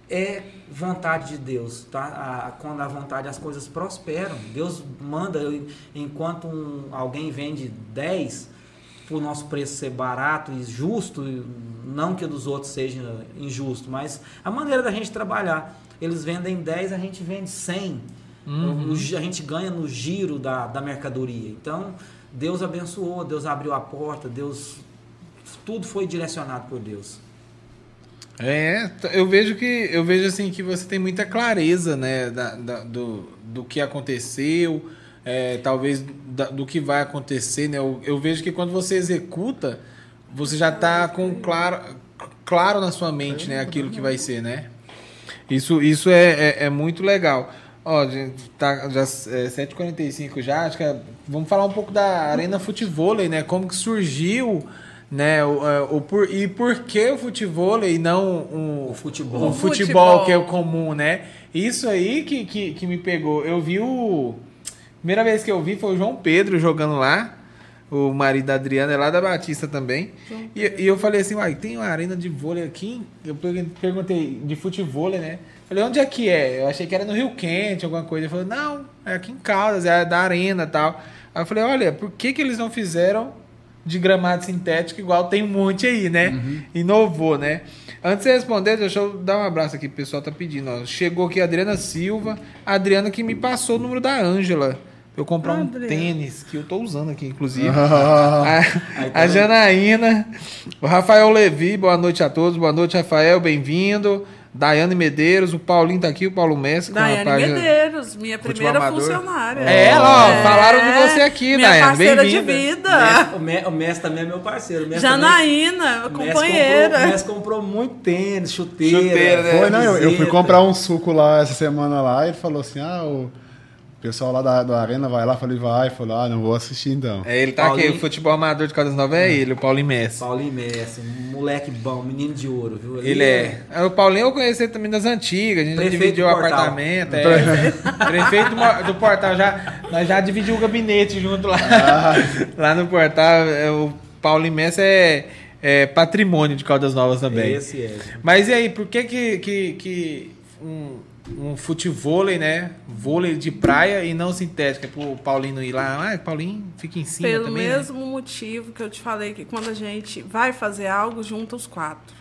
é vontade de Deus, tá? A- quando a vontade as coisas prosperam. Deus manda, eu- enquanto um- alguém vende 10, por nosso preço ser barato e justo, não que o dos outros seja injusto, mas a maneira da gente trabalhar. Eles vendem 10, a gente vende 100. O- o gi- a gente ganha no giro da, da mercadoria. Então, Deus abençoou, Deus abriu a porta, Deus. Tudo foi direcionado por Deus. É, eu vejo que eu vejo assim que você tem muita clareza, né, da, da- do, do que aconteceu, é, talvez da- do que vai acontecer, né? Eu, eu vejo que quando você executa, você já está com claro, claro na sua mente, né, aquilo que vai ser, né? Isso, isso é, é, é muito legal. Ó, gente, tá já é 7h45 já, acho que é- vamos falar um pouco da Arena Futevôlei, né? Como que surgiu, né? O, é, o por, e por que o futevôlei e não o, O futebol. o futebol, futebol. que é o comum, né? Isso aí que, que, que me pegou. Eu vi o... Primeira vez que eu vi foi o João Pedro jogando lá. O marido da Adriana é lá da Batista também. E, e eu falei assim, uai, tem uma arena de vôlei aqui? Eu pergun- perguntei de futevôlei, né? Falei, onde é que é? Eu achei que era no Rio Quente, alguma coisa. Ele falou, não, é aqui em Caldas, é da arena e tal. Aí eu falei, olha, por que, que eles não fizeram de gramado sintético igual tem um monte aí, né? Inovou, né? Antes de você responder, deixa eu dar um abraço aqui, o pessoal tá pedindo. Ó. Chegou aqui a Adriana Silva, a Adriana que me passou o número da Ângela. Pra eu comprar um Adriana. tênis, que eu tô usando aqui, inclusive. Ah, A, tá a? Janaína, o Rafael Levi, boa noite a todos. Boa noite, Rafael, bem-vindo. Daiane Medeiros, o Paulinho tá aqui, o Paulo Messi. com a Daiane página- Minha minha primeira amador. funcionária. É ela, ó, falaram de você aqui, minha Daiane, parceira de vida. O Messi, o Messi também é meu parceiro. O Messi também- Janaína, o Messi companheira. Comprou, o Messi comprou muito tênis, chuteira. Chuteira, né? Foi, não, eu, eu fui comprar um suco lá essa semana lá e ele falou assim: ah, o O pessoal lá da, da Arena vai lá, falei, vai, falei, ah, não vou assistir então. É, ele tá Paulinho. aqui, o futebol amador de Caldas Novas é ele, o Paulinho Messi. Paulinho Messi, um moleque bom, menino de ouro, viu? Ele é. É, O Paulinho eu conheci ele também das antigas, a gente já Prefeito dividiu o apartamento. É. Prefeito do, do portal, já, nós já dividimos o gabinete junto lá. lá no portal. é, O Paulinho Messi é, é patrimônio de Caldas Novas também. Esse é. Mas e aí, por que que, que, que um, um futevôlei, né? Vôlei de praia e não sintética? Pro Paulinho ir lá. Ah, Paulinho fica em cima Pelo também. né? mesmo motivo que eu te falei que quando a gente vai fazer algo, junta os quatro.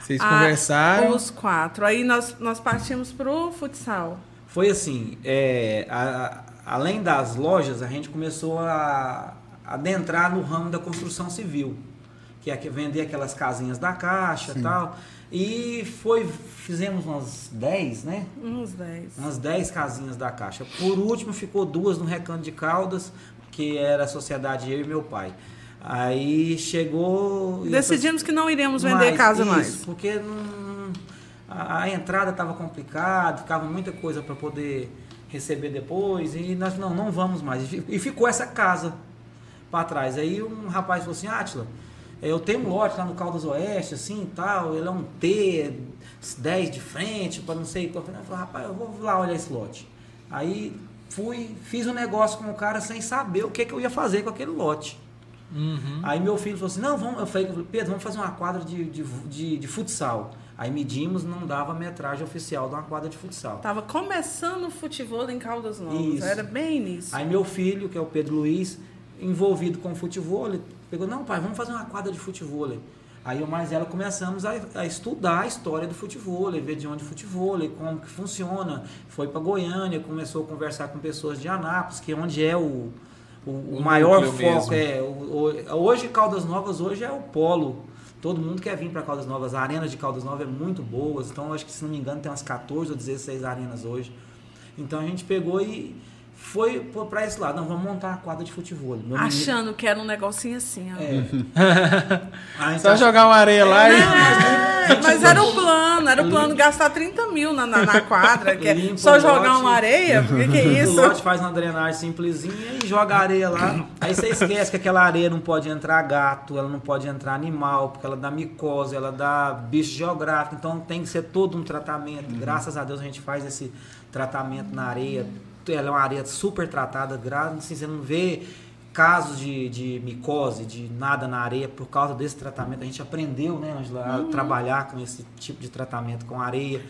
Vocês Ah, conversaram. Os quatro. Aí nós, nós partimos pro futsal. Foi assim, é, a- a- além das lojas, a gente começou a adentrar no ramo da construção civil, que é que vender aquelas casinhas da caixa e tal. E foi, fizemos umas 10, né? Uns dez. Umas 10 casinhas da caixa. Por último, ficou duas no Recanto de Caldas, que era a sociedade eu e meu pai. Aí chegou. e eu Decidimos que não iríamos vender mais, casa isso, mais. Porque não- a, entrada estava complicada, ficava muita coisa para poder receber depois, e nós não, não vamos mais. E fi- ficou essa casa para trás. Aí um rapaz falou assim, Átila, eu tenho um lote lá no Caldas Oeste, assim e tal, ele é um T, 10 de frente, para não sei qual. Eu falei, rapaz, eu vou lá olhar esse lote. Aí fui, fiz um negócio com o cara sem saber o que, que eu ia fazer com aquele lote. Uhum. Aí meu filho falou assim, não, vamos, eu falei, Pedro, vamos fazer uma quadra de, de, de, de futsal. Aí medimos, não dava a metragem oficial de uma quadra de futsal. Tava começando o futebol em Caldas Novas. Isso. Era bem início. Aí meu filho, que é o Pedro Luiz, envolvido com futebol, ele pegou, não pai, vamos fazer uma quadra de futebol. Aí eu mais ela começamos a, a estudar a história do futebol, ver de onde o futebol, como que funciona. Foi para Goiânia, começou a conversar com pessoas de Anápolis, que é onde é o, o, o O maior foco. mesmo. É, o- hoje Caldas Novas hoje é o polo. Todo mundo quer vir para Caldas Novas. A arena de Caldas Novas é muito boa. Então, acho que, se não me engano, tem umas 14 ou 16 arenas hoje. Então, a gente pegou e foi para esse lado. Não, vamos montar uma quadra de futebol. Meu menino- Achando que era um negocinho assim, ó. É. Ah, então, Só jogar uma areia lá e. É, mas era o plano, era o plano gastar 30 mil na, na, na quadra, que é Limpa só o jogar lote. uma areia? O que, que é O isso? lote faz uma drenagem simplesinha e joga areia lá. Aí você esquece que aquela areia não pode entrar gato, ela não pode entrar animal, porque ela dá micose, ela dá bicho geográfico. Então tem que ser todo um tratamento. Graças a Deus a gente faz esse tratamento na areia. Ela é uma areia super tratada, graças assim, você não vê casos de, de micose, de nada na areia por causa desse tratamento. A gente aprendeu, né, Angela, a trabalhar com esse tipo de tratamento com areia.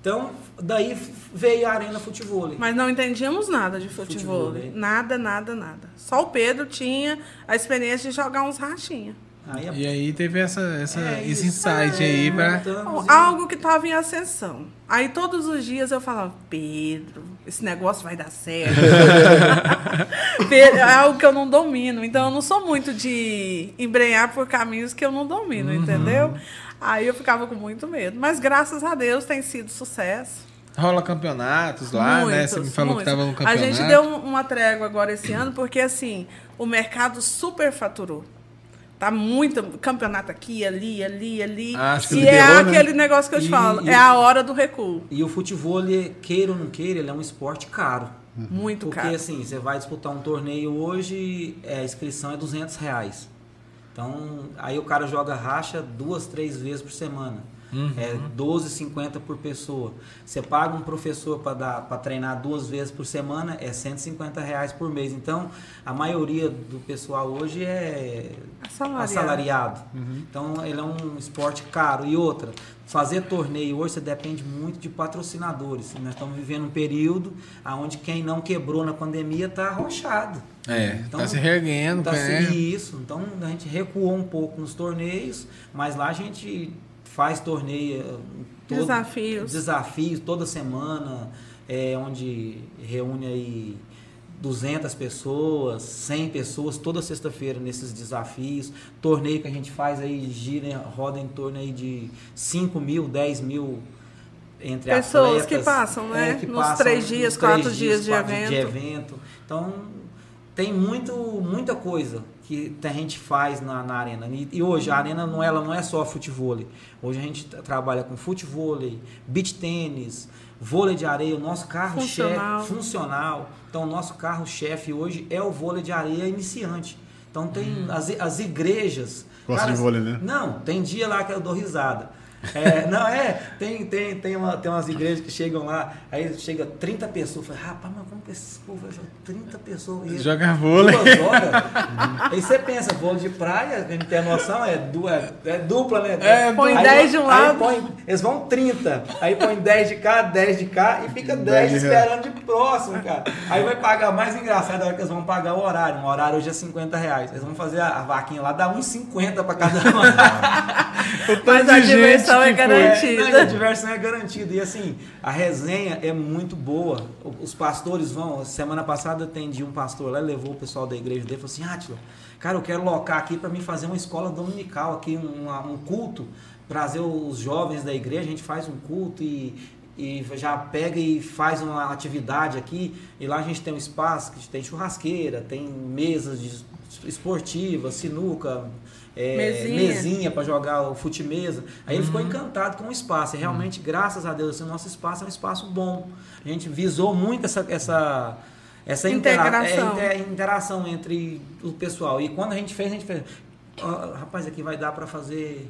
Então, daí veio a Arena Futebol. Mas não entendíamos nada de futebol. Futebol, né? Nada, nada, nada. Só o Pedro tinha a experiência de jogar uns rachinhos. Aí a E aí teve essa, essa, É esse isso. insight aí pra. montamos e- Algo que estava em ascensão. Aí todos os dias eu falava, Pedro, esse negócio vai dar certo. Pedro, é algo que eu não domino. Então eu não sou muito de embrenhar por caminhos que eu não domino, entendeu? Aí eu ficava com muito medo. Mas graças a Deus tem sido sucesso. Rola campeonatos lá, né? Você me Muitos, falou muitos. que tava no A campeonato. gente deu um- uma trégua agora esse ano, porque assim, o mercado superfaturou. Tá muito campeonato aqui, ali, ali, ali. Ah, acho que e é né? aquele negócio que eu te E- falo, e- é a hora do recuo. E o futebol, ele, queira ou não queira, ele é um esporte caro. Muito Porque caro. assim, você vai disputar um torneio hoje, é, a inscrição é 200 reais. Então, aí o cara joga racha duas, três vezes por semana. Uhum. É 12,50 por pessoa. Você paga um professor para treinar duas vezes por semana, é 150 reais por mês. Então, a maioria do pessoal hoje é Assalariado. assalariado. Então, ele é um esporte caro. E outra, fazer torneio hoje você depende muito de patrocinadores. Nós estamos vivendo um período onde quem não quebrou na pandemia está arrochado. É, Então, tá se reerguendo, Tá né? se- Isso. Então a gente recuou um pouco nos torneios, mas lá a gente faz torneio. eh, todo- Desafios. Desafios toda semana, é, onde reúne aí 200 pessoas, 100 pessoas toda sexta-feira nesses desafios. Torneio que a gente faz aí gira, roda em torno aí de 5 mil, 10 mil entre Pessoas atletas, que passam, né? que Nos três dias, nos quatro dias de quatro evento. evento. Então, tem muito, muita coisa que a gente faz na, na arena. E, e hoje a arena não, ela não é só futebol. Hoje a gente tra- trabalha com futebol, beach tênis, vôlei de areia. O nosso carro-chefe Funcional. funcional. Então, o nosso carro-chefe hoje é o vôlei de areia iniciante. Então, tem as, as igrejas. Gosta de vôlei, né? Não, tem dia lá que eu dou risada. É, não, é, tem, tem, tem, uma, tem umas igrejas que chegam lá, aí chega 30 pessoas. Falei, rapaz, mas como que esses povo vai jogar 30 pessoas? E Jogar vôlei. Duas horas? aí você pensa, vôlei de praia, a gente tem a noção, é, du, é, é dupla, né? É, Põe Aí- 10 de um aí lado. põe- eles vão 30, aí põe 10 de cá, 10 de cá e fica 10 10 de esperando de próximo, cara. Aí vai pagar, mais engraçado é que eles vão pagar o horário. O horário hoje é 50 reais. Eles vão fazer a, a vaquinha lá, dá 1,50 pra cada um. Mas a diversão é garantida. É, não, a diversão é garantida. E assim, a resenha é muito boa. Os pastores vão. Semana passada atendi um pastor lá, levou o pessoal da igreja dele e falou assim: Átila, cara, eu quero locar aqui para mim fazer uma escola dominical aqui, um, um culto, trazer os jovens da igreja, a gente faz um culto e. E já pega e faz uma atividade aqui, e lá a gente tem um espaço que tem churrasqueira, tem mesas de- esportivas, sinuca, é, Mesinha. mesinha para jogar o fute-mesa. Aí ele Uhum. ficou encantado com o espaço. E realmente, graças a Deus, assim, o nosso espaço é um espaço bom. A gente visou muito essa, essa, essa intera- Integração. é, inter- interação entre o pessoal. E quando a gente fez, a gente fez. "Ó, rapaz, aqui vai dar para fazer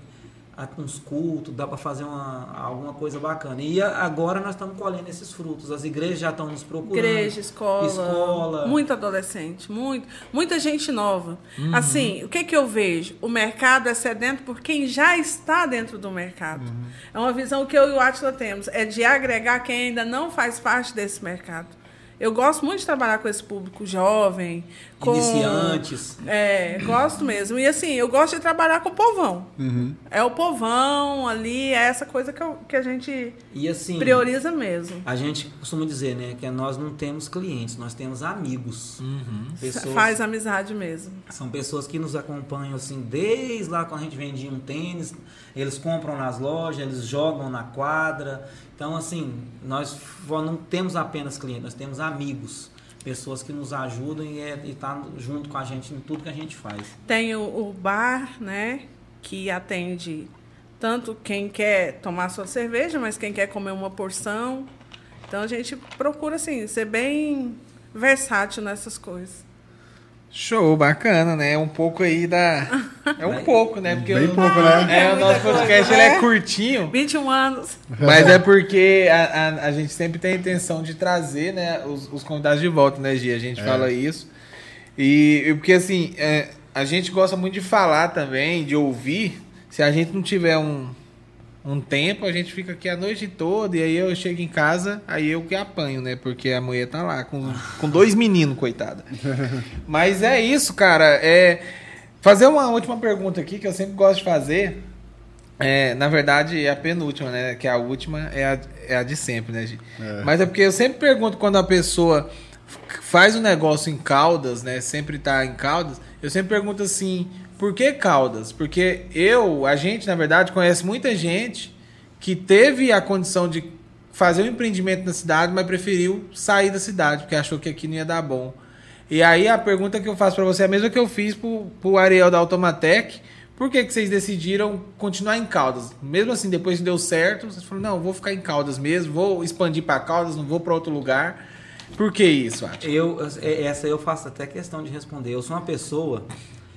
uns cultos, dá para fazer uma, alguma coisa bacana. E agora nós estamos colhendo esses frutos. As igrejas já estão nos procurando. Igreja, escola, Escola. muito adolescente, muito, muita gente nova. Uhum. Assim, o que que eu vejo? O mercado é sedento por quem já está dentro do mercado. Uhum. É uma visão que eu e o Atila temos, é de agregar quem ainda não faz parte desse mercado. Eu gosto muito de trabalhar com esse público jovem, com Iniciantes. É, gosto mesmo. E assim, eu gosto de trabalhar com o povão. Uhum. É o povão ali, é essa coisa que, eu- que a gente E assim. prioriza mesmo. A gente costuma dizer, né, que nós não temos clientes, nós temos amigos. Pessoas, Faz amizade mesmo. São pessoas que nos acompanham assim desde lá quando a gente vendia um tênis, eles compram nas lojas, eles jogam na quadra. Então assim, nós não temos apenas clientes, nós temos amigos, pessoas que nos ajudam e é, estão junto com a gente em tudo que a gente faz. Tem o, o bar, né? Que atende tanto quem quer tomar sua cerveja, mas quem quer comer uma porção. Então a gente procura, assim, ser bem versátil nessas coisas. Show, bacana, né? Um pouco aí da. É um pouco, né? Porque Bem o- pouco, né? É, o nosso podcast ele é curtinho. 21 anos. Mas é porque a, a, a gente sempre tem a intenção de trazer né, os, os convidados de volta, né, Gia? A gente É. fala isso. E, e porque assim, é, a gente gosta muito de falar também, de ouvir. Se a gente não tiver um, um tempo, a gente fica aqui a noite toda e aí eu chego em casa, aí eu que apanho, né? Porque a mulher tá lá com, com dois meninos, coitada. Mas é isso, cara. É, fazer uma última pergunta aqui que eu sempre gosto de fazer. É, na verdade, é a penúltima, né? Que a última é a, é a de sempre, né, Gi? É. Mas é porque eu sempre pergunto quando a pessoa faz um negócio em Caldas, né? Sempre tá em Caldas. Eu sempre pergunto assim, por que Caldas? Porque eu, a gente, na verdade, conhece muita gente que teve a condição de fazer um empreendimento na cidade, mas preferiu sair da cidade, porque achou que aqui não ia dar bom. E aí a pergunta que eu faço para você é a mesma que eu fiz pro, pro Ariel da Automatec. Por que, que vocês decidiram continuar em Caldas? Mesmo assim, depois que deu certo, vocês falaram, não, vou ficar em Caldas mesmo, vou expandir para Caldas, não vou para outro lugar. Por que isso? Eu, essa eu faço até questão de responder. Eu sou uma pessoa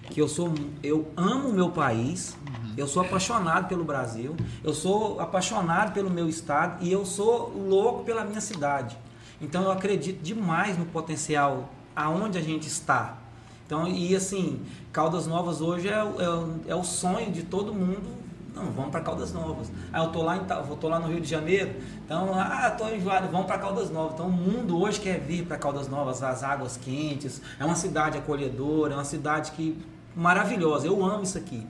que eu sou, eu amo o meu país, eu sou apaixonado pelo Brasil, eu sou apaixonado pelo meu estado e eu sou louco pela minha cidade. Então eu acredito demais no potencial aonde a gente está. Então, e assim, Caldas Novas hoje é, o- é, é o sonho de todo mundo. Não, vamos para Caldas Novas. Ah, eu tô lá, em, eu tô lá no Rio de Janeiro. Então, ah, tô enjoado, vamos para Caldas Novas. Então, o mundo hoje quer vir para Caldas Novas, as águas quentes. É uma cidade acolhedora, é uma cidade que maravilhosa. Eu amo isso aqui.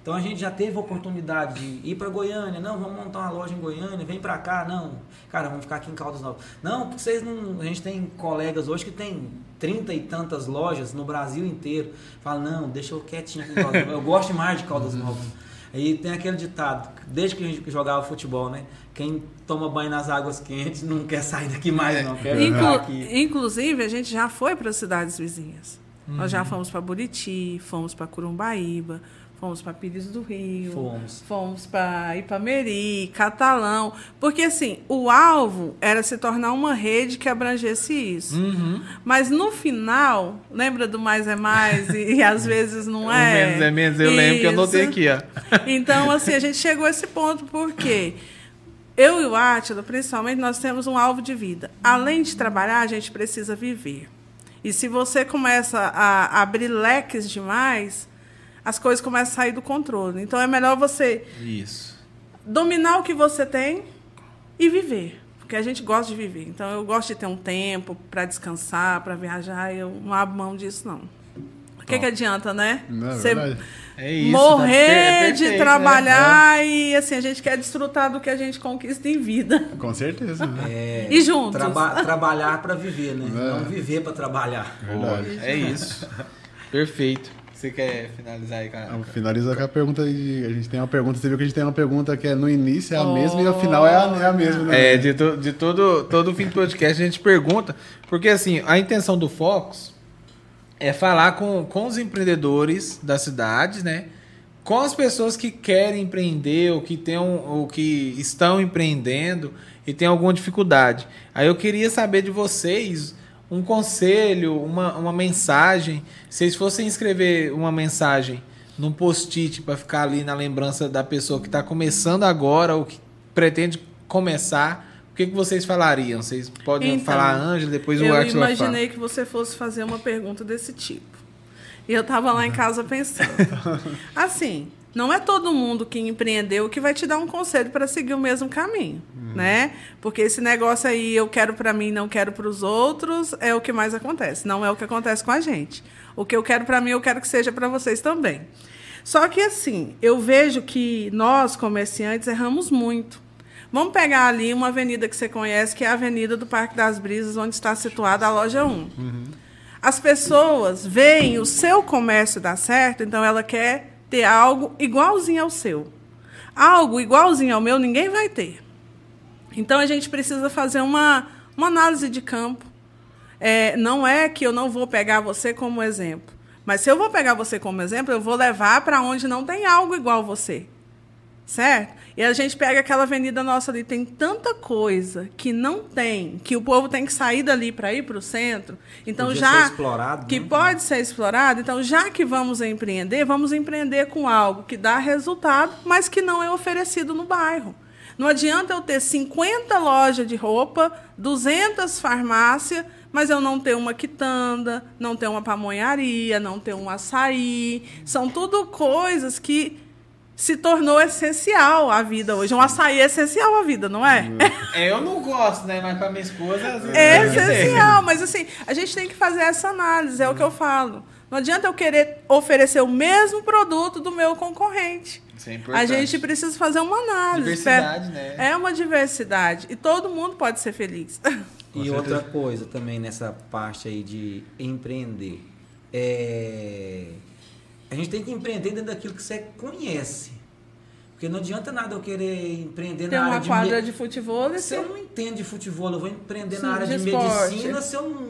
Então a gente já teve a oportunidade de ir para Goiânia, não, vamos montar uma loja em Goiânia, vem para cá, não, cara, vamos ficar aqui em Caldas Novas. Não, porque vocês não, a gente tem colegas hoje que tem trinta e tantas lojas no Brasil inteiro. Fala, não, deixa eu quietinho aqui em Caldas Novas. Eu gosto mais de Caldas Novas. Aí tem aquele ditado, desde que a gente jogava futebol, né? Quem toma banho nas águas quentes não quer sair daqui mais, não. Quer Inclu- aqui. Inclusive, a gente já foi para cidades vizinhas. Nós Uhum. já fomos para Buriti, fomos para Curumbaíba, fomos para Pires do Rio, Fomos. fomos para Ipameri, Catalão, porque assim, o alvo era se tornar uma rede que abrangesse isso. Uhum. Mas no final, lembra do mais é mais e, e às vezes não O é? menos é menos, eu lembro que eu anotei Isso. aqui, ó. Então, assim, a gente chegou a esse ponto porque eu e o Átila, principalmente, nós temos um alvo de vida. Além de trabalhar, a gente precisa viver. E se você começa a abrir leques demais, as coisas começam a sair do controle. Então, é melhor você Isso. dominar o que você tem e viver. Porque a gente gosta de viver. Então, eu gosto de ter um tempo para descansar, para viajar. Eu não abro mão disso, não. O que, que adianta, né? Não, é Você. É isso. morrer tá per- é de perfeito, trabalhar e assim a gente quer desfrutar do que a gente conquista em vida Com certeza. Né? É, E juntos. traba- trabalhar para viver, né? É. Não viver para trabalhar. Né? Verdade. É isso. Perfeito. Você quer finalizar aí, cara? Vamos finalizar com a pergunta de. A gente tem uma pergunta, você viu que a gente tem uma pergunta que é no início é a mesma e no final é a, é a mesma. né? É, de, to- de todo, todo fim do podcast a gente pergunta, porque assim, a intenção do Focus é falar com, com os empreendedores das cidades, né? Com as pessoas que querem empreender ou que, tem ou que estão empreendendo e tem alguma dificuldade. Aí eu queria saber de vocês um conselho, uma, uma mensagem. Se vocês fossem escrever uma mensagem num post-it para ficar ali na lembrança da pessoa que está começando agora ou que pretende começar, que, que vocês falariam? Vocês podem Então, falar Ângela, depois o eu Átila fala. imaginei que você fosse fazer uma pergunta desse tipo e eu estava lá em casa pensando assim não é todo mundo que empreendeu que vai te dar um conselho para seguir o mesmo caminho, né? Porque esse negócio aí, eu quero para mim, não quero para os outros, é o que mais acontece. Não é o que acontece com a gente. O que eu quero para mim, eu quero que seja para vocês também. Só que assim, eu vejo que nós, comerciantes, erramos muito. Vamos pegar ali uma avenida que você conhece, que é a Avenida do Parque das Brisas, onde está situada a loja 1. As pessoas veem o seu comércio dar certo, então ela quer ter algo igualzinho ao seu. Algo igualzinho ao meu, ninguém vai ter. Então a gente precisa fazer uma, uma análise de campo. É, não é que eu não vou pegar você como exemplo. Mas se eu vou pegar você como exemplo, eu vou levar para onde não tem algo igual você. Certo? E a gente pega aquela avenida nossa ali, tem tanta coisa que não tem, que o povo tem que sair dali para ir para o centro. Então Podia já ser explorado, que né? pode ser explorado. Então já que vamos empreender, vamos empreender com algo que dá resultado, mas que não é oferecido no bairro. Não adianta eu ter 50 lojas de roupa, 200 farmácias, mas eu não ter uma quitanda, não ter uma pamonharia, não ter um açaí. São tudo coisas que se tornou essencial à vida hoje. Um açaí é essencial à vida, não é? É, eu não gosto, né? Mas pra minha esposa. às vezes É essencial, mas assim, a gente tem que fazer essa análise, é o que eu falo. Não adianta eu querer oferecer o mesmo produto do meu concorrente. Isso é A importante. gente precisa fazer uma análise. Diversidade, né? É uma diversidade. E todo mundo pode ser feliz. E Com outra certeza. coisa também nessa parte aí de empreender. É... A gente tem que empreender dentro daquilo que você conhece. Porque não adianta nada eu querer empreender Tem na área uma de quadra me- de futebol Se eu não entendo de futebol, eu vou empreender Sim, na área de de, medicina se eu não,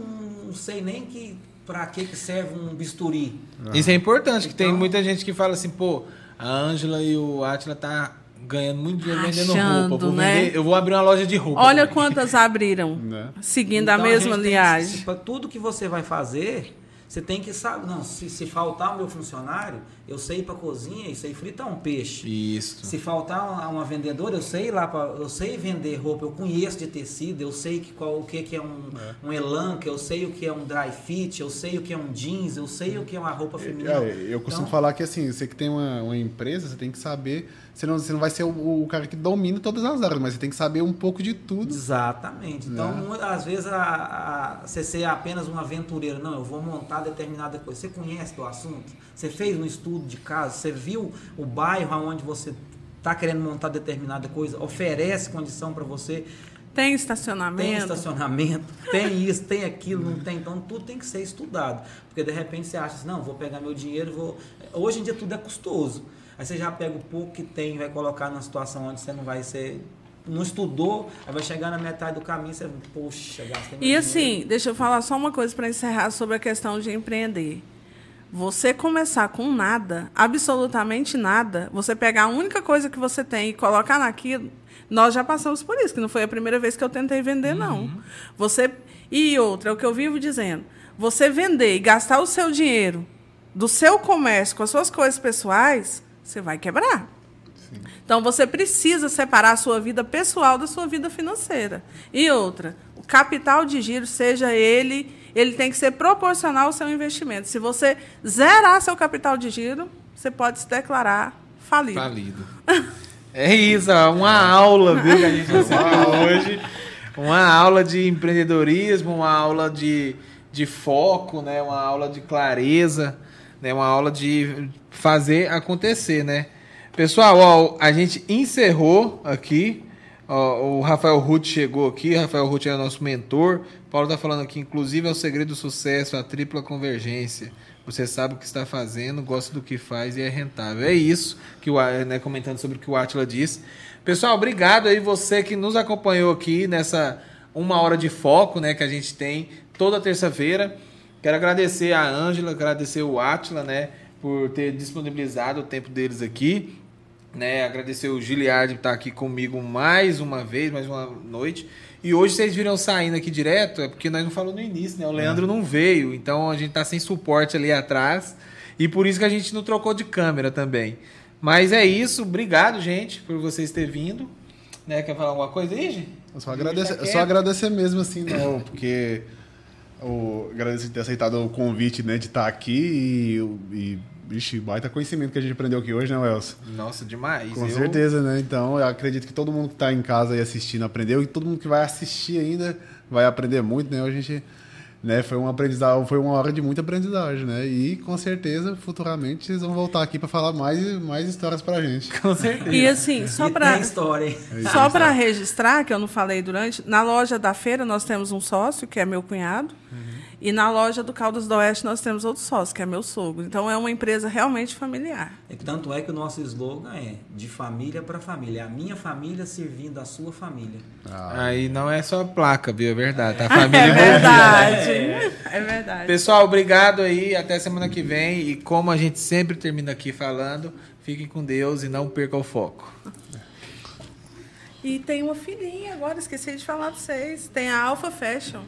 não sei nem que para que que serve um bisturi. Isso é importante, que tem Então- muita gente que fala assim, pô, a Ângela e o Atila tá ganhando muito dinheiro vendendo roupa. Vou né? vender- eu vou abrir uma loja de roupa. Olha quantas abriram, Né? seguindo a Então, mesma gente tem que- linhagem. Para tudo que você vai fazer, você tem que saber, não, se, se faltar o meu funcionário, eu sei ir para cozinha e sei fritar um peixe. Isso. Se faltar uma, uma vendedora, eu sei ir lá pra, eu sei vender roupa, eu conheço de tecido, eu sei que qual, o que, que é um, um elan, que eu sei o que é um dry fit, eu sei o que é um jeans, eu sei o que é uma roupa feminina. É, eu costumo Então, falar que assim, você que tem uma, uma empresa, você tem que saber. Você não, você não vai ser o, o cara que domina todas as áreas, mas você tem que saber um pouco de tudo. Exatamente. Então, mu- às vezes, a, a- você ser apenas um aventureiro, não, eu vou montar determinada coisa. Você conhece do assunto? Você fez um estudo de caso? Você viu o bairro onde você está querendo montar determinada coisa? Oferece condição para você? Tem Tem estacionamento. estacionamento, tem isso, tem aquilo, não tem. Então, tudo tem que ser estudado. Porque, de repente, você acha assim, não, vou pegar meu dinheiro, vou... Hoje em dia, tudo é custoso. Aí você já pega o pouco que tem e vai colocar numa situação onde você não vai ser. Não estudou, aí vai chegar na metade do caminho, você, poxa, gastei E assim, dinheiro. deixa eu falar só uma coisa para encerrar sobre a questão de empreender. Você começar com nada, absolutamente nada, você pegar a única coisa que você tem e colocar naquilo, nós já passamos por isso, que não foi a primeira vez que eu tentei vender, não. Você e outra, é o que eu vivo dizendo, você vender e gastar o seu dinheiro do seu comércio com as suas coisas pessoais, você vai quebrar. Então você precisa separar a sua vida pessoal da sua vida financeira. E outra, o capital de giro, seja ele, ele tem que ser proporcional ao seu investimento. Se você zerar seu capital de giro, você pode se declarar falido. Falido. É isso, uma aula, viu, que a gente ensinou hoje. Uma aula de empreendedorismo, uma aula de, de foco, né? Uma aula de clareza, né? Uma aula de fazer acontecer, né? Pessoal, ó, a gente encerrou aqui. Ó, o Rafael Ruth chegou aqui. Rafael Ruth é nosso mentor. Paulo tá falando aqui, inclusive é o segredo do sucesso, a tripla convergência. Você sabe o que está fazendo, gosta do que faz e é rentável. É isso que o né, comentando sobre o que o Atila disse. Pessoal, obrigado aí você que nos acompanhou aqui nessa uma hora de foco, né, que a gente tem toda terça-feira. Quero agradecer a Ângela, agradecer o Atila, né, por ter disponibilizado o tempo deles aqui né? Agradecer o Giliard por estar aqui comigo mais uma vez, mais uma noite. E hoje vocês viram saindo aqui direto, é porque nós não falamos no início, né? O Leandro não veio, então a gente tá sem suporte ali atrás. E por isso que a gente não trocou de câmera também. Mas é isso, obrigado, gente, por vocês terem vindo. Né? Quer falar alguma coisa aí, gente? Eu só Tá agradecer, quieto. só agradecer mesmo, assim, não, porque o, agradecer ter aceitado o convite, né, de estar aqui e, e vixe, baita conhecimento que a gente aprendeu aqui hoje, né, Welson? Nossa, demais. Com Eu- certeza, né? Então, eu acredito que todo mundo que está em casa aí assistindo aprendeu e todo mundo que vai assistir ainda vai aprender muito, né? A gente, né, foi um aprendizado, foi uma hora de muita aprendizagem, né? E com certeza, futuramente vocês vão voltar aqui para falar mais mais histórias pra gente. Com certeza. E assim, só e para tem história, hein? Só para registrar, que eu não falei durante, na loja da feira nós temos um sócio, que é meu cunhado, e na loja do Caldas do Oeste nós temos outro sócio, que é meu sogro. Então é uma empresa realmente familiar. E tanto é que o nosso slogan é de família para família. A minha família servindo a sua família. Aí não é só placa, viu? É verdade. Tá a É família envolvida. verdade. É verdade. Pessoal, obrigado aí. Até semana que vem. E como a gente sempre termina aqui falando, fiquem com Deus e não percam o foco. E tem uma filhinha agora, esqueci de falar para vocês. Tem a Alpha Fashion.